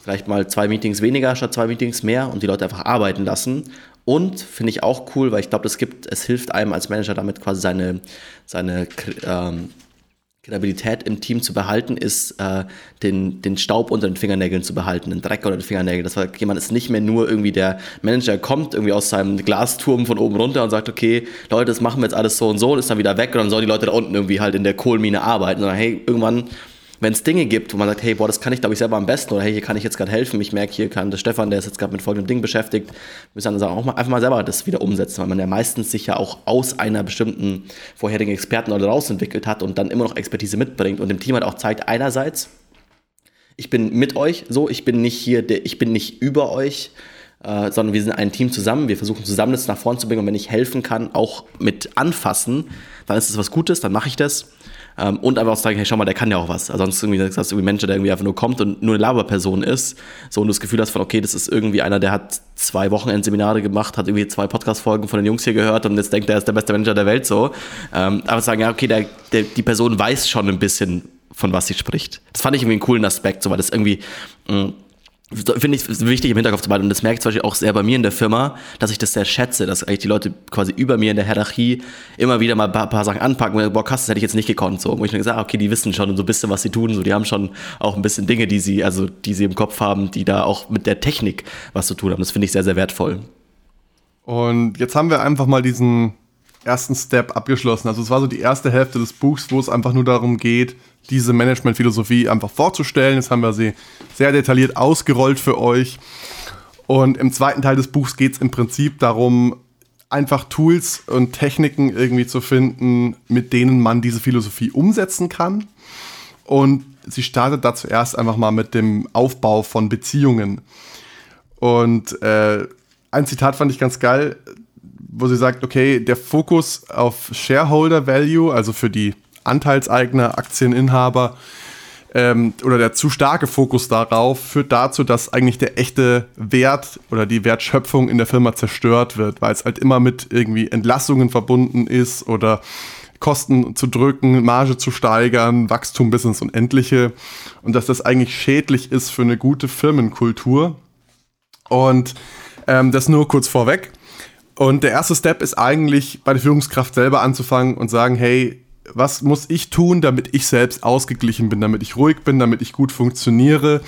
vielleicht mal zwei Meetings weniger statt zwei Meetings mehr und die Leute einfach arbeiten lassen. Und finde ich auch cool, weil ich glaube, es hilft einem als Manager damit quasi seine, seine ähm, Kredibilität im Team zu behalten, ist äh, den, den Staub unter den Fingernägeln zu behalten, den Dreck unter den Fingernägeln. Das war, jemand ist nicht mehr nur irgendwie der Manager kommt irgendwie aus seinem Glasturm von oben runter und sagt, okay, Leute, das machen wir jetzt alles so und so und ist dann wieder weg und dann sollen die Leute da unten irgendwie halt in der Kohlmine arbeiten, sondern hey, irgendwann wenn es Dinge gibt, wo man sagt, hey, boah, das kann ich, glaube ich, selber am besten oder hey, hier kann ich jetzt gerade helfen, ich merke, hier kann der Stefan, der ist jetzt gerade mit folgendem Ding beschäftigt, müssen dann auch mal, einfach mal selber das wieder umsetzen, weil man ja meistens sich ja auch aus einer bestimmten vorherigen Expertenrolle rausentwickelt hat und dann immer noch Expertise mitbringt und dem Team halt auch zeigt, einerseits, ich bin mit euch so, ich bin nicht hier, der, ich bin nicht über euch, äh, sondern wir sind ein Team zusammen. Wir versuchen zusammen das nach vorne zu bringen und wenn ich helfen kann, auch mit anfassen, dann ist es was Gutes, dann mache ich das. Ähm, und einfach auch sagen, hey, schau mal, der kann ja auch was. Also sonst irgendwie sagst du irgendwie Mensch, der irgendwie einfach nur kommt und nur eine Laberperson ist. So und du das Gefühl hast von, okay, das ist irgendwie einer, der hat zwei Wochenendseminare gemacht, hat irgendwie zwei Podcast-Folgen von den Jungs hier gehört und jetzt denkt, er ist der beste Manager der Welt so. Ähm, aber sagen, ja, okay, der, der, die Person weiß schon ein bisschen, von was sie spricht. Das fand ich irgendwie einen coolen Aspekt, so, weil das irgendwie mh, mm, finde ich wichtig im Hinterkopf zu behalten. Und das merke ich zum Beispiel auch sehr bei mir in der Firma, dass ich das sehr schätze, dass eigentlich die Leute quasi über mir in der Hierarchie immer wieder mal ein paar, paar Sachen anpacken. Und, boah, krass, das hätte ich jetzt nicht gekonnt. So, wo ich mir gesagt okay, die wissen schon so ein bisschen, was sie tun. So, die haben schon auch ein bisschen Dinge, die sie, also, die sie im Kopf haben, die da auch mit der Technik was zu tun haben. Das finde ich sehr, sehr wertvoll. Und jetzt haben wir einfach mal diesen ersten Step abgeschlossen. Also es war so die erste Hälfte des Buchs, wo es einfach nur darum geht, diese Management-Philosophie einfach vorzustellen. Jetzt haben wir sie sehr detailliert ausgerollt für euch. Und im zweiten Teil des Buchs geht es im Prinzip darum, einfach Tools und Techniken irgendwie zu finden, mit denen man diese Philosophie umsetzen kann. Und sie startet da zuerst einfach mal mit dem Aufbau von Beziehungen. Und äh, ein Zitat fand ich ganz geil, wo sie sagt, okay, der Fokus auf Shareholder Value, also für die Anteilseigner, Aktieninhaber, ähm, oder der zu starke Fokus darauf führt dazu, dass eigentlich der echte Wert oder die Wertschöpfung in der Firma zerstört wird, weil es halt immer mit irgendwie Entlassungen verbunden ist oder Kosten zu drücken, Marge zu steigern, Wachstum bis ins Unendliche und dass das eigentlich schädlich ist für eine gute Firmenkultur. Und ähm, das nur kurz vorweg. Und der erste Step ist eigentlich bei der Führungskraft selber anzufangen und sagen, hey, was muss ich tun, damit ich selbst ausgeglichen bin, damit ich ruhig bin, damit ich gut funktioniere?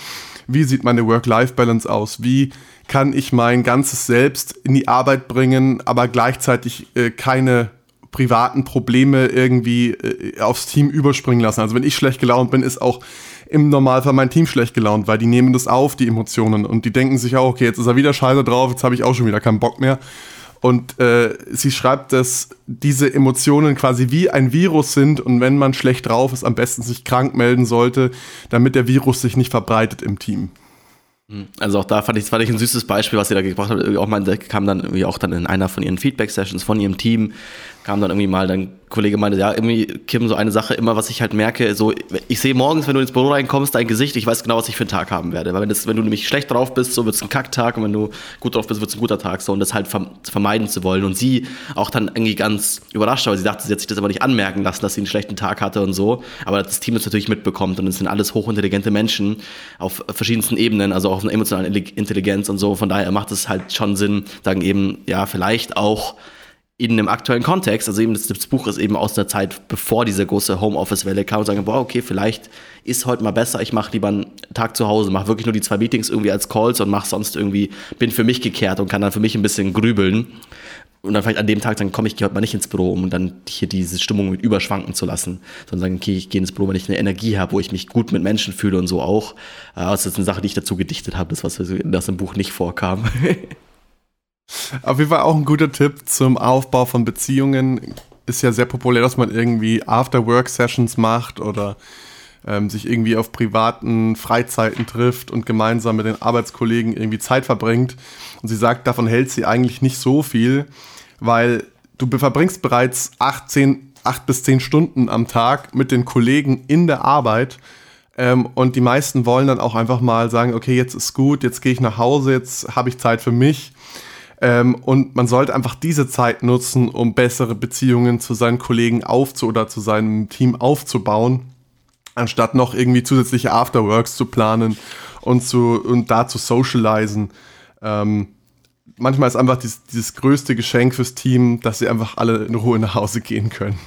Wie sieht meine Work-Life-Balance aus? Wie kann ich mein ganzes Selbst in die Arbeit bringen, aber gleichzeitig äh, keine privaten Probleme irgendwie äh, aufs Team überspringen lassen? Also wenn ich schlecht gelaunt bin, ist auch im Normalfall mein Team schlecht gelaunt, weil die nehmen das auf, die Emotionen. Und die denken sich auch, okay, jetzt ist er wieder scheiße drauf, jetzt habe ich auch schon wieder keinen Bock mehr. Und äh, sie schreibt, dass diese Emotionen quasi wie ein Virus sind und wenn man schlecht drauf ist, am besten sich krank melden sollte, damit der Virus sich nicht verbreitet im Team. Also auch da fand ich, fand ich ein süßes Beispiel, was sie da gebracht hat. Auch mal, kam dann irgendwie auch dann in einer von ihren Feedback-Sessions von ihrem Team, kam dann irgendwie mal, dann Kollege meinte, ja, irgendwie, Kim, so eine Sache, immer was ich halt merke, so, ich sehe morgens, wenn du ins Büro reinkommst, dein Gesicht, ich weiß genau, was ich für einen Tag haben werde. Weil wenn, das, wenn du nämlich schlecht drauf bist, so wird es ein Kacktag und wenn du gut drauf bist, wird es ein guter Tag, so, und das halt vermeiden zu wollen. Und sie auch dann irgendwie ganz überrascht, weil sie dachte, sie hat sich das aber nicht anmerken lassen, dass sie einen schlechten Tag hatte und so. Aber das Team das natürlich mitbekommt und es sind alles hochintelligente Menschen auf verschiedensten Ebenen, also auch auf einer emotionalen Intelligenz und so. Von daher macht es halt schon Sinn, sagen eben, ja, vielleicht auch in einem aktuellen Kontext, also eben das, das Buch ist eben aus der Zeit, bevor diese große Homeoffice-Welle kam und sagen, boah, okay, vielleicht ist heute mal besser, ich mache lieber einen Tag zu Hause, mache wirklich nur die zwei Meetings irgendwie als Calls und mache sonst irgendwie, bin für mich gekehrt und kann dann für mich ein bisschen grübeln. Und dann vielleicht an dem Tag sagen, komm, ich gehe heute mal nicht ins Büro, um dann hier diese Stimmung mit überschwanken zu lassen. Sondern sagen, okay, ich gehe ins Büro, wenn ich eine Energie habe, wo ich mich gut mit Menschen fühle und so auch. Das ist eine Sache, die ich dazu gedichtet habe, das, was das im Buch nicht vorkam. [LAUGHS] Auf jeden Fall auch ein guter Tipp zum Aufbau von Beziehungen. Ist ja sehr populär, dass man irgendwie After-Work-Sessions macht oder ähm, sich irgendwie auf privaten Freizeiten trifft und gemeinsam mit den Arbeitskollegen irgendwie Zeit verbringt. Und sie sagt, davon hält sie eigentlich nicht so viel, weil du verbringst bereits 18, 8 bis 10 Stunden am Tag mit den Kollegen in der Arbeit. Ähm, und die meisten wollen dann auch einfach mal sagen, okay, jetzt ist gut, jetzt gehe ich nach Hause, jetzt habe ich Zeit für mich. Ähm, und man sollte einfach diese Zeit nutzen, um bessere Beziehungen zu seinen Kollegen aufzu oder zu seinem Team aufzubauen, anstatt noch irgendwie zusätzliche Afterworks zu planen und, zu, und da zu socialisen. Ähm, manchmal ist einfach dieses, dieses größte Geschenk fürs Team, dass sie einfach alle in Ruhe nach Hause gehen können.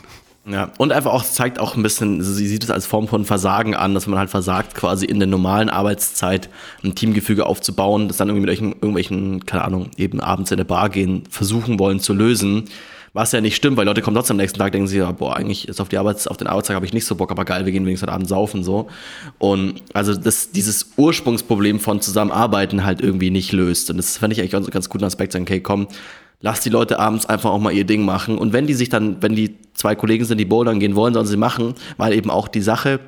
Ja, und einfach auch zeigt auch ein bisschen, sie sieht es als Form von Versagen an, dass man halt versagt, quasi in der normalen Arbeitszeit ein Teamgefüge aufzubauen, das dann irgendwie mit irgendwelchen, keine Ahnung, eben abends in der Bar gehen, versuchen wollen zu lösen. Was ja nicht stimmt, weil Leute kommen trotzdem am nächsten Tag, denken ja, boah, eigentlich ist auf die Arbeits, auf den Arbeitstag habe ich nicht so Bock, aber geil, wir gehen wenigstens heute Abend saufen, so. Und also das, dieses Ursprungsproblem von Zusammenarbeiten halt irgendwie nicht löst. Und das fand ich eigentlich ganz, ganz guten Aspekt, sagen, okay, komm, lass die Leute abends einfach auch mal ihr Ding machen. Und wenn die sich dann, wenn die zwei Kollegen sind, die bouldern gehen wollen, sollen sie machen, weil eben auch die Sache,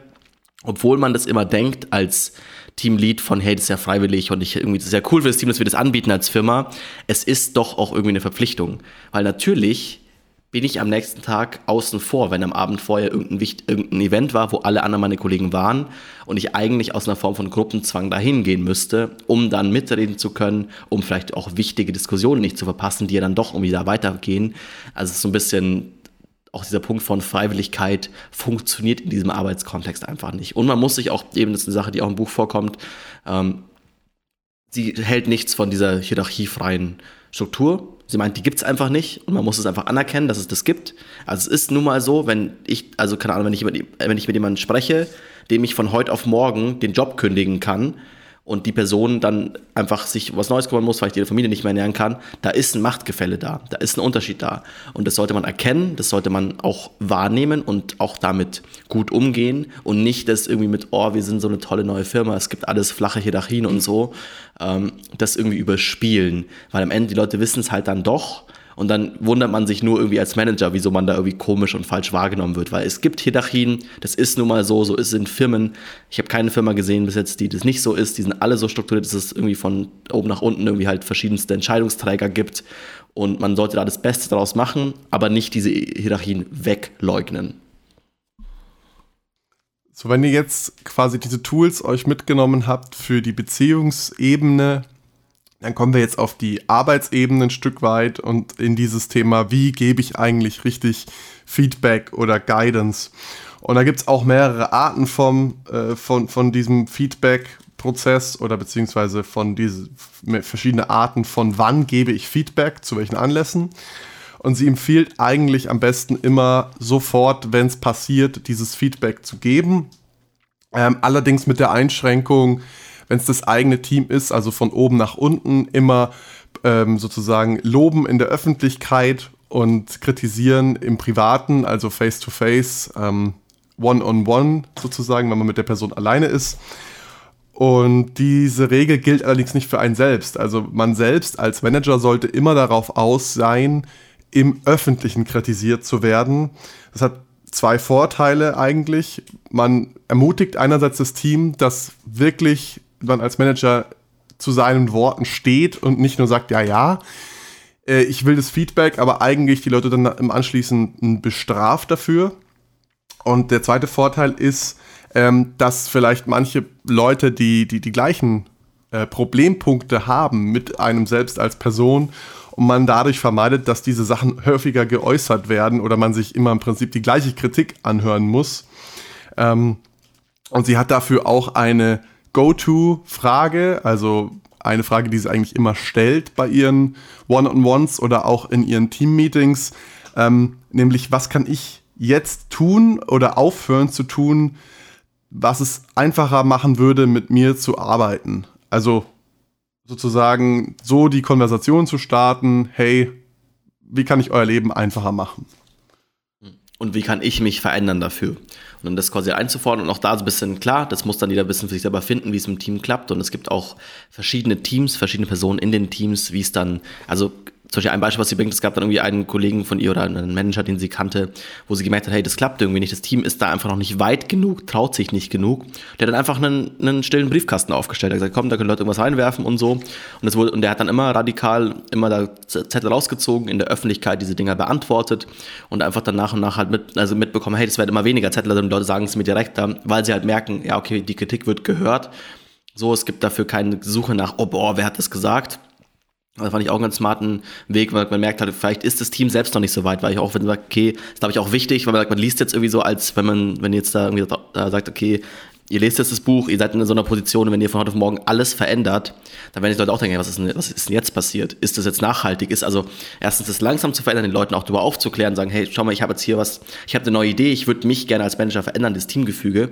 obwohl man das immer denkt als Teamlead von, hey, das ist ja freiwillig und ich irgendwie, das ist ja cool für das Team, dass wir das anbieten als Firma, es ist doch auch irgendwie eine Verpflichtung. Weil natürlich bin ich am nächsten Tag außen vor, wenn am Abend vorher irgendein, irgendein Event war, wo alle anderen meine Kollegen waren und ich eigentlich aus einer Form von Gruppenzwang dahin gehen müsste, um dann mitreden zu können, um vielleicht auch wichtige Diskussionen nicht zu verpassen, die ja dann doch irgendwie da weitergehen. Also es ist so ein bisschen auch dieser Punkt von Freiwilligkeit funktioniert in diesem Arbeitskontext einfach nicht. Und man muss sich auch, eben das ist eine Sache, die auch im Buch vorkommt, ähm, sie hält nichts von dieser hierarchiefreien Struktur, Sie meint, die gibt es einfach nicht und man muss es einfach anerkennen, dass es das gibt. Also es ist nun mal so, wenn ich, also keine Ahnung, wenn ich, wenn ich mit jemandem spreche, dem ich von heute auf morgen den Job kündigen kann, und die Person dann einfach sich was Neues kümmern muss, vielleicht ihre Familie nicht mehr ernähren kann, da ist ein Machtgefälle da, da ist ein Unterschied da. Und das sollte man erkennen, das sollte man auch wahrnehmen und auch damit gut umgehen und nicht das irgendwie mit, oh, wir sind so eine tolle neue Firma, es gibt alles flache Hierarchien und so, ähm, das irgendwie überspielen. Weil am Ende die Leute wissen es halt dann doch und dann wundert man sich nur irgendwie als Manager, wieso man da irgendwie komisch und falsch wahrgenommen wird. Weil es gibt Hierarchien, das ist nun mal so, so ist es in Firmen. Ich habe keine Firma gesehen bis jetzt, die das nicht so ist. Die sind alle so strukturiert, dass es irgendwie von oben nach unten irgendwie halt verschiedenste Entscheidungsträger gibt. Und man sollte da das Beste daraus machen, aber nicht diese Hierarchien wegleugnen. So, wenn ihr jetzt quasi diese Tools euch mitgenommen habt für die Beziehungsebene, dann kommen wir jetzt auf die Arbeitsebene ein Stück weit und in dieses Thema, wie gebe ich eigentlich richtig Feedback oder Guidance. Und da gibt es auch mehrere Arten vom, äh, von, von diesem Feedback-Prozess oder beziehungsweise von diese verschiedene Arten von wann gebe ich Feedback, zu welchen Anlässen. Und sie empfiehlt eigentlich am besten immer sofort, wenn es passiert, dieses Feedback zu geben. Ähm, allerdings mit der Einschränkung, wenn es das eigene Team ist, also von oben nach unten, immer ähm, sozusagen loben in der Öffentlichkeit und kritisieren im Privaten, also face to face. Ähm, One-on-One -on -one sozusagen, wenn man mit der Person alleine ist. Und diese Regel gilt allerdings nicht für einen selbst. Also man selbst als Manager sollte immer darauf aus sein, im Öffentlichen kritisiert zu werden. Das hat zwei Vorteile eigentlich. Man ermutigt einerseits das Team, dass wirklich man als Manager zu seinen Worten steht und nicht nur sagt, ja, ja, äh, ich will das Feedback, aber eigentlich die Leute dann im Anschließenden bestraft dafür. Und der zweite Vorteil ist, ähm, dass vielleicht manche Leute, die die, die gleichen äh, Problempunkte haben mit einem selbst als Person und man dadurch vermeidet, dass diese Sachen häufiger geäußert werden oder man sich immer im Prinzip die gleiche Kritik anhören muss. Ähm, und sie hat dafür auch eine Go-To-Frage, also eine Frage, die sie eigentlich immer stellt bei ihren One-on-Ones oder auch in ihren Team-Meetings, ähm, nämlich was kann ich jetzt tun oder aufhören zu tun, was es einfacher machen würde, mit mir zu arbeiten. Also sozusagen so die Konversation zu starten, hey, wie kann ich euer Leben einfacher machen? Und wie kann ich mich verändern dafür? Und dann das quasi einzufordern und auch da so ein bisschen klar, das muss dann jeder ein bisschen für sich selber finden, wie es im Team klappt. Und es gibt auch verschiedene Teams, verschiedene Personen in den Teams, wie es dann, also zum Beispiel ein Beispiel, was sie bringt, es gab dann irgendwie einen Kollegen von ihr oder einen Manager, den sie kannte, wo sie gemerkt hat, hey, das klappt irgendwie nicht, das Team ist da einfach noch nicht weit genug, traut sich nicht genug. Der hat dann einfach einen, einen stillen Briefkasten aufgestellt, hat gesagt, komm, da können Leute irgendwas reinwerfen und so. Und, das wurde, und der hat dann immer radikal, immer da Zettel rausgezogen, in der Öffentlichkeit diese Dinger beantwortet und einfach dann nach und nach halt mit, also mitbekommen, hey, das werden immer weniger Zettel, und Leute sagen es mir direkt, weil sie halt merken, ja, okay, die Kritik wird gehört. So, es gibt dafür keine Suche nach, oh boah, wer hat das gesagt? Das fand ich auch einen ganz smarten Weg, weil man merkt halt, vielleicht ist das Team selbst noch nicht so weit, weil ich auch, wenn man sagt, okay, ist glaube ich auch wichtig, weil man sagt, man liest jetzt irgendwie so, als wenn man, wenn jetzt da irgendwie da sagt, okay, ihr lest jetzt das Buch, ihr seid in so einer Position, wenn ihr von heute auf morgen alles verändert, dann werden die Leute auch denken, was ist denn, was ist denn jetzt passiert? Ist das jetzt nachhaltig? Ist also erstens das langsam zu verändern, den Leuten auch darüber aufzuklären, sagen, hey, schau mal, ich habe jetzt hier was, ich habe eine neue Idee, ich würde mich gerne als Manager verändern, das Teamgefüge.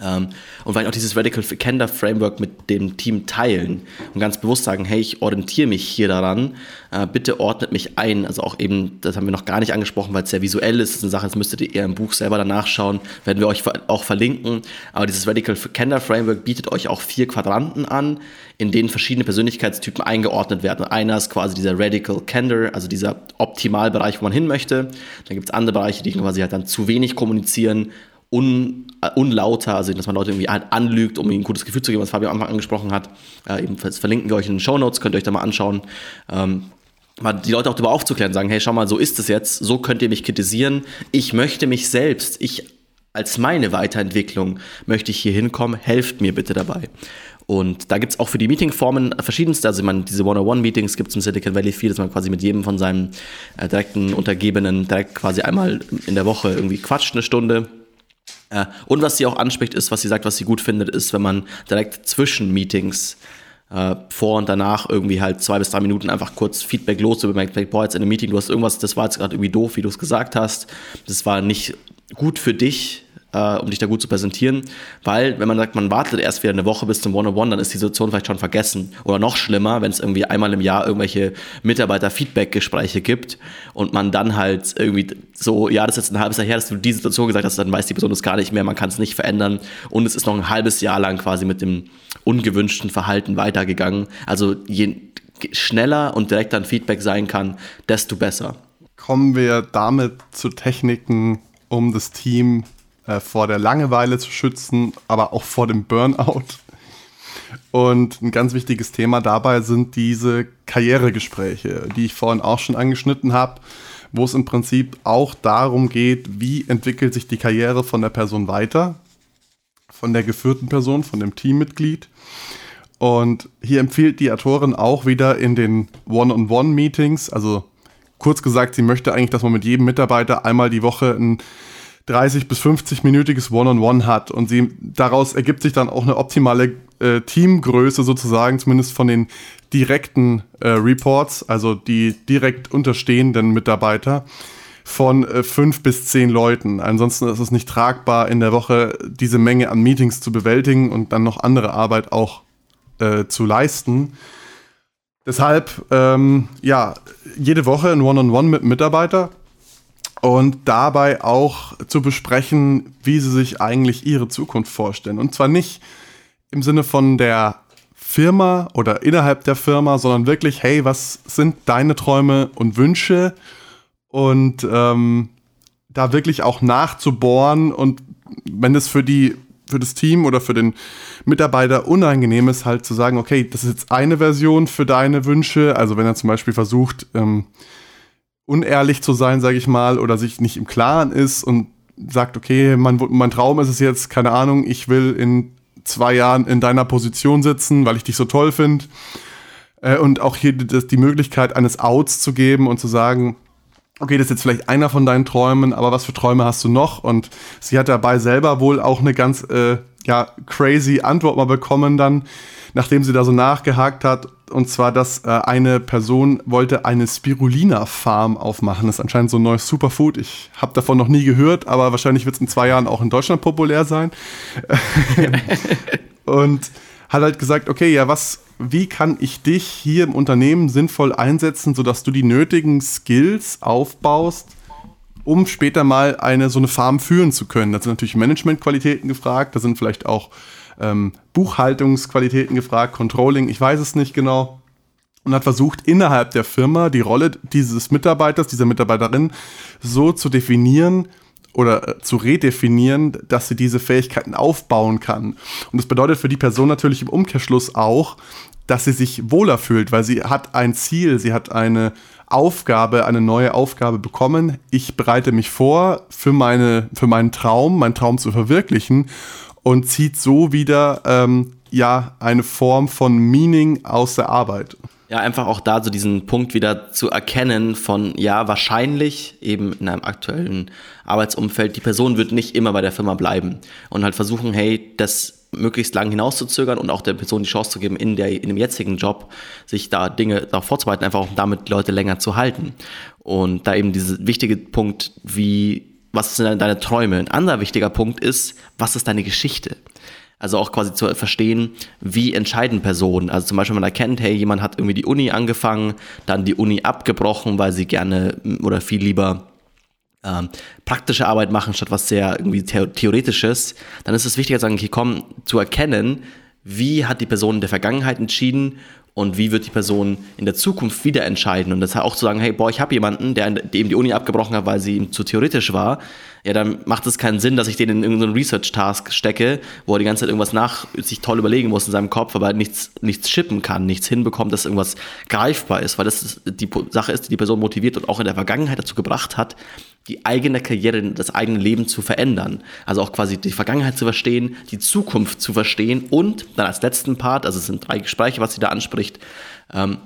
Ähm, und vielleicht auch dieses Radical Candor Framework mit dem Team teilen und ganz bewusst sagen, hey, ich orientiere mich hier daran, äh, bitte ordnet mich ein. Also auch eben, das haben wir noch gar nicht angesprochen, weil es sehr visuell ist, das ist eine Sache, das müsstet ihr eher im Buch selber danach schauen, werden wir euch auch verlinken. Aber dieses Radical Candor Framework bietet euch auch vier Quadranten an, in denen verschiedene Persönlichkeitstypen eingeordnet werden. Einer ist quasi dieser Radical Candor, also dieser Optimalbereich, wo man hin möchte. Dann gibt es andere Bereiche, die quasi halt dann zu wenig kommunizieren, un, äh, unlauter, also dass man Leute irgendwie halt anlügt, um ihnen ein gutes Gefühl zu geben, was Fabio am Anfang angesprochen hat. Äh, ebenfalls verlinken wir euch in den Show Notes, könnt ihr euch da mal anschauen. Ähm, mal die Leute auch darüber aufzuklären, sagen, hey, schau mal, so ist es jetzt, so könnt ihr mich kritisieren. Ich möchte mich selbst, ich als meine Weiterentwicklung möchte ich hier hinkommen, helft mir bitte dabei. Und da gibt es auch für die Meetingformen verschiedenste, also man, diese One-on-One-Meetings gibt es im Silicon Valley viel, dass man quasi mit jedem von seinen äh, direkten Untergebenen direkt quasi einmal in der Woche irgendwie quatscht eine Stunde und was sie auch anspricht, ist, was sie sagt, was sie gut findet, ist, wenn man direkt zwischen Meetings äh, vor und danach irgendwie halt zwei bis drei Minuten einfach kurz Feedback los bemerkt, boah, jetzt in einem Meeting, du hast irgendwas, das war jetzt gerade irgendwie doof, wie du es gesagt hast, das war nicht gut für dich, äh, um dich da gut zu präsentieren. Weil, wenn man sagt, man wartet erst wieder eine Woche bis zum One-on-One, dann ist die Situation vielleicht schon vergessen. Oder noch schlimmer, wenn es irgendwie einmal im Jahr irgendwelche Mitarbeiter-Feedback-Gespräche gibt und man dann halt irgendwie so, ja, das ist jetzt ein halbes Jahr her, dass du die Situation gesagt hast, dann weiß die Person das gar nicht mehr, man kann es nicht verändern und es ist noch ein halbes Jahr lang quasi mit dem ungewünschten Verhalten weitergegangen. Also je schneller und direkter ein Feedback sein kann, desto besser. Kommen wir damit zu Techniken, um das Team äh, vor der Langeweile zu schützen, aber auch vor dem Burnout. Und ein ganz wichtiges Thema dabei sind diese Karrieregespräche, die ich vorhin auch schon angeschnitten habe, wo es im Prinzip auch darum geht, wie entwickelt sich die Karriere von der Person weiter, von der geführten Person, von dem Teammitglied. Und hier empfiehlt die Autorin auch wieder in den One-on-One-Meetings, also kurz gesagt, sie möchte eigentlich, dass man mit jedem Mitarbeiter einmal die Woche ein 30 bis 50-minütiges One-on-One hat und sie, daraus ergibt sich dann auch eine optimale äh, Teamgröße sozusagen, zumindest von den direkten äh, Reports, also die direkt unterstehenden Mitarbeiter von äh, fünf bis zehn Leuten. Ansonsten ist es nicht tragbar, in der Woche diese Menge an Meetings zu bewältigen und dann noch andere Arbeit auch äh, zu leisten. Deshalb, ähm, ja, jede Woche ein One-on-One -on -One mit Mitarbeiter und dabei auch zu besprechen, wie sie sich eigentlich ihre Zukunft vorstellen. Und zwar nicht im Sinne von der Firma oder innerhalb der Firma, sondern wirklich, hey, was sind deine Träume und Wünsche? Und ähm, da wirklich auch nachzubohren und wenn es für die für das Team oder für den Mitarbeiter unangenehm ist, halt zu sagen, okay, das ist jetzt eine Version für deine Wünsche. Also wenn er zum Beispiel versucht, ähm, unehrlich zu sein, sage ich mal, oder sich nicht im Klaren ist und sagt, okay, mein, mein Traum ist es jetzt, keine Ahnung, ich will in zwei Jahren in deiner Position sitzen, weil ich dich so toll finde. Äh, und auch hier das, die Möglichkeit eines Outs zu geben und zu sagen, okay, das ist jetzt vielleicht einer von deinen Träumen, aber was für Träume hast du noch? Und sie hat dabei selber wohl auch eine ganz äh, ja, crazy Antwort mal bekommen dann, nachdem sie da so nachgehakt hat und zwar, dass äh, eine Person wollte eine Spirulina-Farm aufmachen. Das ist anscheinend so ein neues Superfood. Ich habe davon noch nie gehört, aber wahrscheinlich wird es in zwei Jahren auch in Deutschland populär sein. [LAUGHS] und hat halt gesagt, okay, ja, was, wie kann ich dich hier im Unternehmen sinnvoll einsetzen, sodass du die nötigen Skills aufbaust, um später mal eine so eine Farm führen zu können. Da sind natürlich Managementqualitäten gefragt, da sind vielleicht auch ähm, Buchhaltungsqualitäten gefragt, Controlling, ich weiß es nicht genau. Und hat versucht, innerhalb der Firma die Rolle dieses Mitarbeiters, dieser Mitarbeiterin so zu definieren, oder äh, zu redefinieren, dass sie diese Fähigkeiten aufbauen kann. Und das bedeutet für die Person natürlich im Umkehrschluss auch, dass sie sich wohler fühlt, weil sie hat ein Ziel, sie hat eine Aufgabe, eine neue Aufgabe bekommen. Ich bereite mich vor für, meine, für meinen Traum, meinen Traum zu verwirklichen und zieht so wieder ähm, ja eine Form von Meaning aus der Arbeit. Ja, einfach auch da so diesen Punkt wieder zu erkennen von, ja, wahrscheinlich eben in einem aktuellen Arbeitsumfeld, die Person wird nicht immer bei der Firma bleiben und halt versuchen, hey, das möglichst lang hinauszuzögern und auch der Person die Chance zu geben, in, der, in dem jetzigen Job sich da Dinge darauf vorzubereiten, einfach auch damit Leute länger zu halten. Und da eben dieser wichtige Punkt, wie was sind deine Träume? Ein anderer wichtiger Punkt ist, was ist deine Geschichte? Also auch quasi zu verstehen, wie entscheiden Personen. Also zum Beispiel, wenn man erkennt, hey, jemand hat irgendwie die Uni angefangen, dann die Uni abgebrochen, weil sie gerne oder viel lieber ähm, praktische Arbeit machen, statt was sehr irgendwie Theoretisches, dann ist es wichtiger sagen, okay, komm, zu erkennen, wie hat die Person in der Vergangenheit entschieden und wie wird die Person in der Zukunft wieder entscheiden. Und das auch zu sagen, hey, boah, ich habe jemanden, der eben die Uni abgebrochen hat, weil sie ihm zu theoretisch war, ja, dann macht es keinen Sinn, dass ich den in irgendeinen Research-Task stecke, wo er die ganze Zeit irgendwas nach sich toll überlegen muss in seinem Kopf, aber nichts, nichts schippen kann, nichts hinbekommt, dass irgendwas greifbar ist, weil das ist die Sache ist, die die Person motiviert und auch in der Vergangenheit dazu gebracht hat, die eigene Karriere, das eigene Leben zu verändern. Also auch quasi die Vergangenheit zu verstehen, die Zukunft zu verstehen und dann als letzten Part, also es sind drei Gespräche, was sie da anspricht, ähm,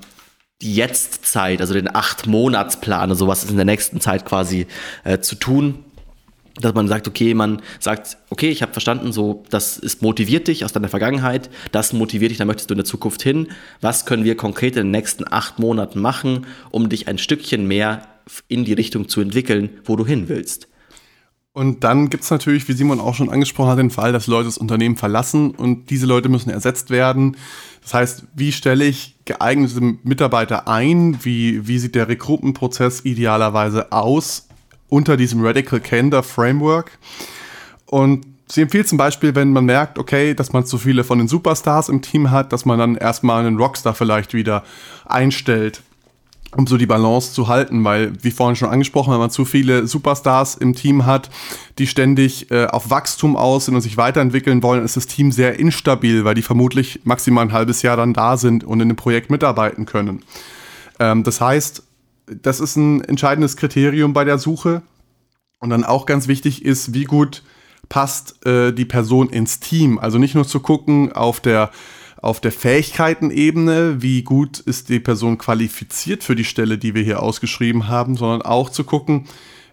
die Jetztzeit, also den Acht-Monats-Plan, also was ist in der nächsten Zeit quasi äh, zu tun, dass man sagt, okay, man sagt, okay, ich habe verstanden, so, das ist motiviert dich aus deiner Vergangenheit, das motiviert dich, da möchtest du in der Zukunft hin. Was können wir konkret in den nächsten acht Monaten machen, um dich ein Stückchen mehr in die Richtung zu entwickeln, wo du hin willst? Und dann gibt es natürlich, wie Simon auch schon angesprochen hat, den Fall, dass Leute das Unternehmen verlassen und diese Leute müssen ersetzt werden. Das heißt, wie stelle ich geeignete Mitarbeiter ein? Wie, wie sieht der Rekrutenprozess idealerweise aus? Unter diesem Radical Candor Framework. Und sie empfiehlt zum Beispiel, wenn man merkt, okay, dass man zu viele von den Superstars im Team hat, dass man dann erstmal einen Rockstar vielleicht wieder einstellt, um so die Balance zu halten, weil, wie vorhin schon angesprochen, wenn man zu viele Superstars im Team hat, die ständig äh, auf Wachstum aus sind und sich weiterentwickeln wollen, ist das Team sehr instabil, weil die vermutlich maximal ein halbes Jahr dann da sind und in dem Projekt mitarbeiten können. Ähm, das heißt, das ist ein entscheidendes Kriterium bei der Suche. Und dann auch ganz wichtig ist, wie gut passt äh, die Person ins Team. Also nicht nur zu gucken auf der, auf der Fähigkeitenebene, wie gut ist die Person qualifiziert für die Stelle, die wir hier ausgeschrieben haben, sondern auch zu gucken,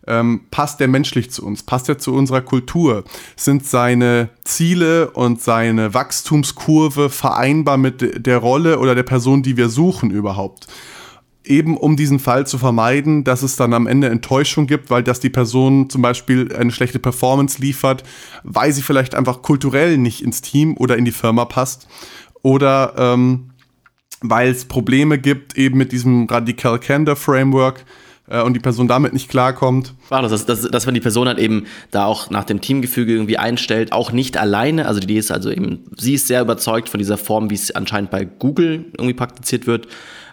ähm, passt der menschlich zu uns, passt er zu unserer Kultur, sind seine Ziele und seine Wachstumskurve vereinbar mit der Rolle oder der Person, die wir suchen überhaupt eben um diesen Fall zu vermeiden, dass es dann am Ende Enttäuschung gibt, weil das die Person zum Beispiel eine schlechte Performance liefert, weil sie vielleicht einfach kulturell nicht ins Team oder in die Firma passt oder ähm, weil es Probleme gibt eben mit diesem Radical Candor Framework, äh, und die Person damit nicht klarkommt. War das, dass, dass man die Person halt eben da auch nach dem Teamgefüge irgendwie einstellt, auch nicht alleine. Also die ist also eben, sie ist sehr überzeugt von dieser Form, wie es anscheinend bei Google irgendwie praktiziert wird.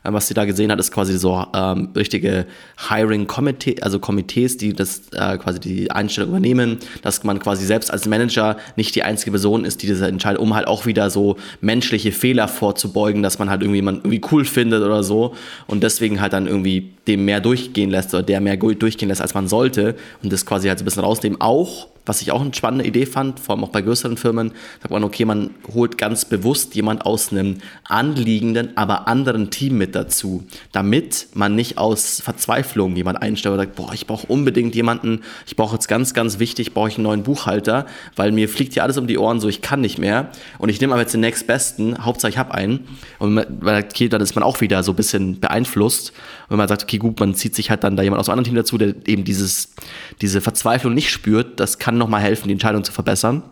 Ähm, was sie da gesehen hat, ist quasi so ähm, richtige Hiring Committee, also Komitees, die das äh, quasi die Einstellung übernehmen, dass man quasi selbst als Manager nicht die einzige Person ist, die das entscheidet, um halt auch wieder so menschliche Fehler vorzubeugen, dass man halt irgendwie man irgendwie cool findet oder so und deswegen halt dann irgendwie dem mehr durchgehen lässt oder der mehr durchgehen lässt, als man sollte und das quasi halt so ein bisschen rausnehmen. Auch was ich auch eine spannende Idee fand, vor allem auch bei größeren Firmen, sagt man, okay, man holt ganz bewusst jemand aus einem anliegenden, aber anderen Team mit dazu, damit man nicht aus Verzweiflung jemand einstellt und sagt, boah, ich brauche unbedingt jemanden, ich brauche jetzt ganz, ganz wichtig, brauche ich einen neuen Buchhalter, weil mir fliegt hier alles um die Ohren, so ich kann nicht mehr. Und ich nehme aber jetzt den nächstbesten, Hauptsache ich habe einen. Und okay, dann ist man auch wieder so ein bisschen beeinflusst wenn man sagt, okay, gut, man zieht sich halt dann da jemand aus einem anderen Team dazu, der eben dieses, diese Verzweiflung nicht spürt, das kann nochmal helfen, die Entscheidung zu verbessern.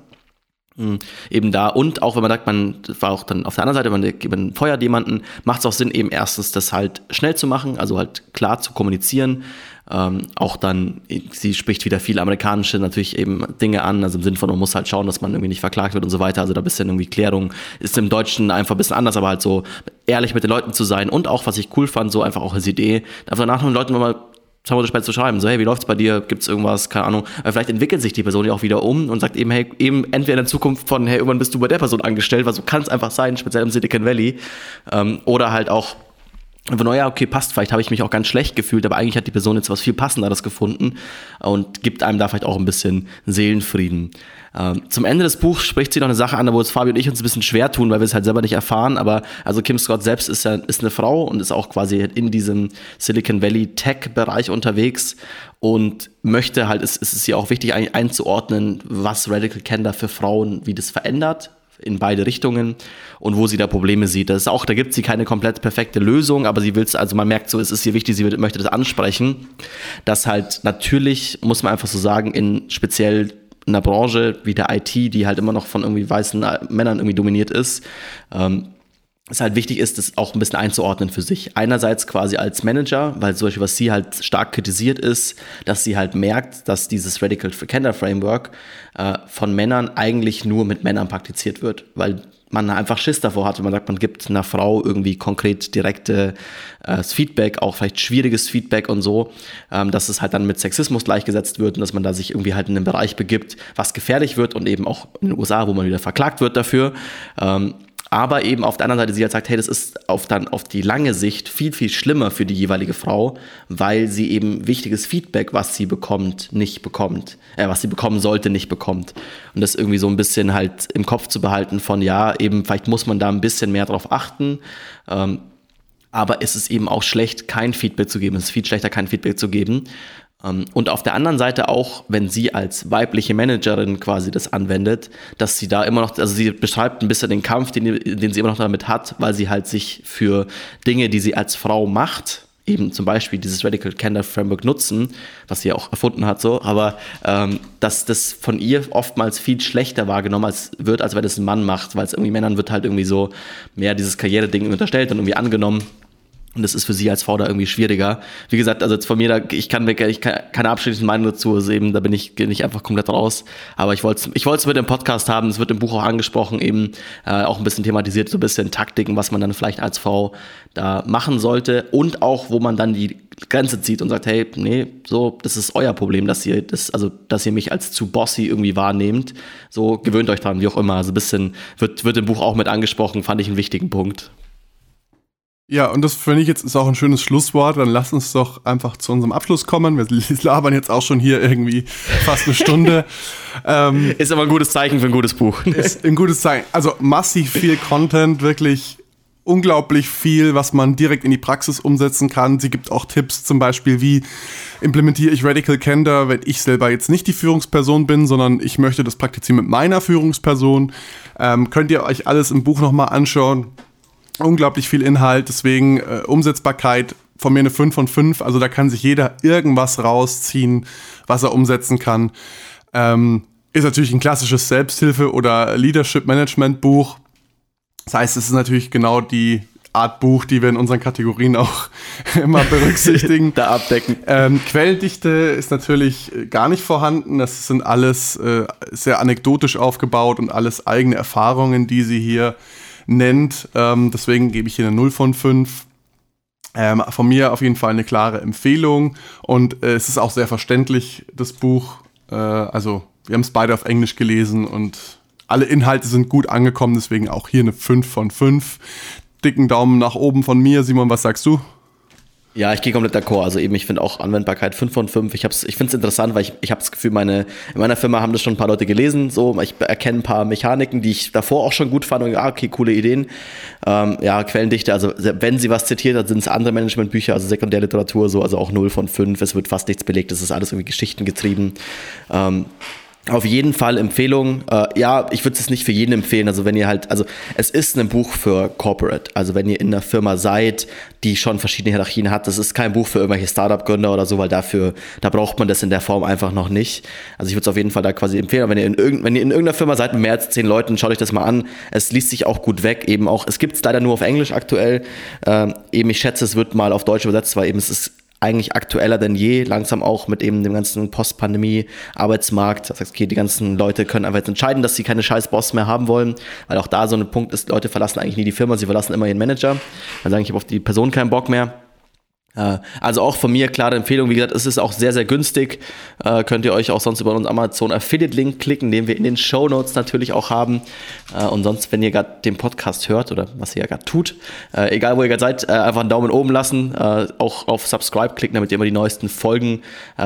Mhm. Eben da und auch wenn man sagt, man war auch dann auf der anderen Seite, man, man feuert jemanden, macht es auch Sinn, eben erstens das halt schnell zu machen, also halt klar zu kommunizieren. Ähm, auch dann, sie spricht wieder viele amerikanische natürlich eben Dinge an, also im Sinn von, man muss halt schauen, dass man irgendwie nicht verklagt wird und so weiter. Also da ein bisschen irgendwie Klärung ist im Deutschen einfach ein bisschen anders, aber halt so ehrlich mit den Leuten zu sein und auch, was ich cool fand, so einfach auch als Idee, einfach nach den Leuten mal zwei Monate später zu schreiben, so hey, wie läuft's bei dir, gibt's irgendwas, keine Ahnung. Aber vielleicht entwickelt sich die Person ja auch wieder um und sagt eben, hey, eben entweder in der Zukunft von, hey, irgendwann bist du bei der Person angestellt, weil so kann einfach sein, speziell im Silicon Valley. Ähm, oder halt auch einfach, naja, okay, passt, vielleicht habe ich mich auch ganz schlecht gefühlt, aber eigentlich hat die Person jetzt was viel Passenderes gefunden und gibt einem da vielleicht auch ein bisschen Seelenfrieden. Ähm, zum Ende des Buchs spricht sie noch eine Sache an, wo es Fabio und ich uns ein bisschen schwer tun, weil wir es halt selber nicht erfahren. Aber also Kim Scott selbst ist ja ist eine Frau und ist auch quasi in diesem Silicon Valley Tech-Bereich unterwegs und möchte halt, es, es ist ihr auch wichtig ein, einzuordnen, was Radical Candor für Frauen, wie das verändert in beide Richtungen und wo sie da Probleme sieht. Das ist auch, da gibt sie keine komplett perfekte Lösung, aber sie will es, also man merkt so, es ist ihr wichtig, sie möchte das ansprechen, dass halt natürlich, muss man einfach so sagen, in speziell in einer Branche wie der IT, die halt immer noch von irgendwie weißen äh, Männern irgendwie dominiert ist, ähm, es halt wichtig ist, das auch ein bisschen einzuordnen für sich. Einerseits quasi als Manager, weil zum Beispiel, was sie halt stark kritisiert ist, dass sie halt merkt, dass dieses Radical Candor Framework äh, von Männern eigentlich nur mit Männern praktiziert wird, weil man einfach Schiss davor hat, wenn man sagt, man gibt einer Frau irgendwie konkret direkte äh, Feedback, auch vielleicht schwieriges Feedback und so, ähm, dass es halt dann mit Sexismus gleichgesetzt wird und dass man da sich irgendwie halt in einen Bereich begibt, was gefährlich wird und eben auch in den USA, wo man wieder verklagt wird dafür. Ähm, aber eben auf der anderen Seite sie halt sagt, hey, das ist auf dann auf die lange Sicht viel, viel schlimmer für die jeweilige Frau, weil sie eben wichtiges Feedback, was sie bekommt, nicht bekommt, äh, was sie bekommen sollte, nicht bekommt. Und das irgendwie so ein bisschen halt im Kopf zu behalten von, ja, eben vielleicht muss man da ein bisschen mehr drauf achten. Ähm, aber es ist eben auch schlecht, kein Feedback zu geben. Es ist viel schlechter, kein Feedback zu geben. Ähm, und auf der anderen Seite auch, wenn sie als weibliche Managerin quasi das anwendet, dass sie da immer noch, also sie beschreibt ein bisschen den Kampf, den, den sie immer noch damit hat, weil sie halt sich für Dinge, die sie als Frau macht, eben zum Beispiel dieses Radical Candor Framework nutzen, was sie auch erfunden hat, so, aber ähm, dass das von ihr oftmals viel schlechter wahrgenommen als, wird, als wenn das ein Mann macht, weil es irgendwie Männern wird halt irgendwie so mehr dieses Karriere-Ding unterstellt und irgendwie angenommen. Und das ist für sie als Frau da irgendwie schwieriger. Wie gesagt, also jetzt von mir, da, ich kann mir ich kann, keine abschließende Meinung dazu, eben, da bin ich, bin ich einfach komplett raus. Aber ich wollte es ich mit dem Podcast haben, es wird im Buch auch angesprochen, eben äh, auch ein bisschen thematisiert, so ein bisschen Taktiken, was man dann vielleicht als Frau da machen sollte und auch, wo man dann die Grenze zieht und sagt, hey, nee, so, das ist euer Problem, dass ihr das, also, dass ihr mich als zu bossy irgendwie wahrnehmt. So, gewöhnt euch dran, wie auch immer. Also ein bisschen, wird, wird im Buch auch mit angesprochen, fand ich einen wichtigen Punkt. Ja, und das finde ich jetzt ist auch ein schönes Schlusswort. Dann lass uns doch einfach zu unserem Abschluss kommen. Wir [LAUGHS] labern jetzt auch schon hier irgendwie fast eine Stunde. [LAUGHS] ähm, ist aber ein gutes Zeichen für ein gutes Buch. [LAUGHS] ist ein gutes Zeichen. Also massiv viel Content, wirklich unglaublich viel, was man direkt in die Praxis umsetzen kann. Sie gibt auch Tipps, zum Beispiel, wie implementiere ich Radical Candor, wenn ich selber jetzt nicht die Führungsperson bin, sondern ich möchte das praktizieren mit meiner Führungsperson. Ähm, könnt ihr euch alles im Buch nochmal anschauen unglaublich viel Inhalt, deswegen äh, Umsetzbarkeit von mir eine 5 von 5. Also da kann sich jeder irgendwas rausziehen, was er umsetzen kann. Ähm, ist natürlich ein klassisches Selbsthilfe- oder Leadership-Management-Buch. Das heißt, es ist natürlich genau die Art Buch, die wir in unseren Kategorien auch [LAUGHS] immer berücksichtigen. [LAUGHS] da abdecken. Ähm, Quelldichte ist natürlich gar nicht vorhanden. Das sind alles äh, sehr anekdotisch aufgebaut und alles eigene Erfahrungen, die sie hier nennt. Ähm, deswegen gebe ich hier eine 0 von 5. Ähm, von mir auf jeden Fall eine klare Empfehlung und äh, es ist auch sehr verständlich, das Buch. Äh, also, wir haben es beide auf Englisch gelesen und alle Inhalte sind gut angekommen, deswegen auch hier eine 5 von 5. Dicken Daumen nach oben von mir. Simon, was sagst du? Ja, ich gehe komplett d'accord. Also eben, ich finde auch Anwendbarkeit 5 von 5. Ich, ich finde es interessant, weil ich, ich habe das Gefühl, meine, in meiner Firma haben das schon ein paar Leute gelesen. So, ich erkenne ein paar Mechaniken, die ich davor auch schon gut fand und ah, okay, coole Ideen. Ähm, ja, Quellendichte, also wenn sie was zitiert hat, sind es andere Managementbücher, also Sekundärliteratur, so, also auch 0 von 5. Es wird fast nichts belegt, es ist alles irgendwie Geschichten getrieben. Ähm, auf jeden Fall Empfehlung. Äh, ja, ich würde es nicht für jeden empfehlen. Also wenn ihr halt, also es ist ein Buch für Corporate. Also wenn ihr in einer Firma seid, die schon verschiedene Hierarchien hat, das ist kein Buch für irgendwelche Startup-Gründer oder so, weil dafür, da braucht man das in der Form einfach noch nicht. Also ich würde es auf jeden Fall da quasi empfehlen. Aber wenn ihr, in irgend, wenn ihr in irgendeiner Firma seid mit mehr als zehn Leuten, schaut euch das mal an. Es liest sich auch gut weg. Eben auch, es gibt es leider nur auf Englisch aktuell. Ähm, eben, ich schätze, es wird mal auf Deutsch übersetzt, weil eben es ist eigentlich aktueller denn je, langsam auch mit eben dem ganzen Post-Pandemie-Arbeitsmarkt. Das heißt, okay, die ganzen Leute können einfach jetzt entscheiden, dass sie keine scheiß Boss mehr haben wollen, weil auch da so ein Punkt ist, Leute verlassen eigentlich nie die Firma, sie verlassen immer ihren Manager. Dann sagen, ich habe auf die Person keinen Bock mehr. Äh, also auch von mir klare Empfehlung. Wie gesagt, es ist auch sehr, sehr günstig. Äh, könnt ihr euch auch sonst über unseren Amazon Affiliate Link klicken, den wir in den Show Notes natürlich auch haben. Äh, und sonst, wenn ihr gerade den Podcast hört oder was ihr ja gerade tut, egal wo ihr gerade seid, einfach einen Daumen oben lassen, auch auf Subscribe klicken, damit ihr immer die neuesten Folgen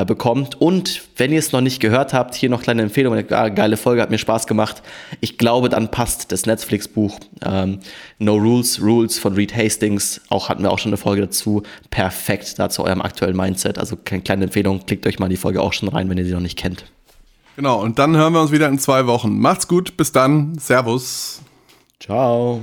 bekommt. Und wenn ihr es noch nicht gehört habt, hier noch kleine Empfehlung. Eine geile Folge, hat mir Spaß gemacht. Ich glaube, dann passt das Netflix-Buch ähm, No Rules, Rules von Reed Hastings. Auch hatten wir auch schon eine Folge dazu. Perfekt da zu eurem aktuellen Mindset. Also keine kleine Empfehlung, klickt euch mal die Folge auch schon rein, wenn ihr sie noch nicht kennt. Genau, und dann hören wir uns wieder in zwei Wochen. Macht's gut, bis dann. Servus. Ciao.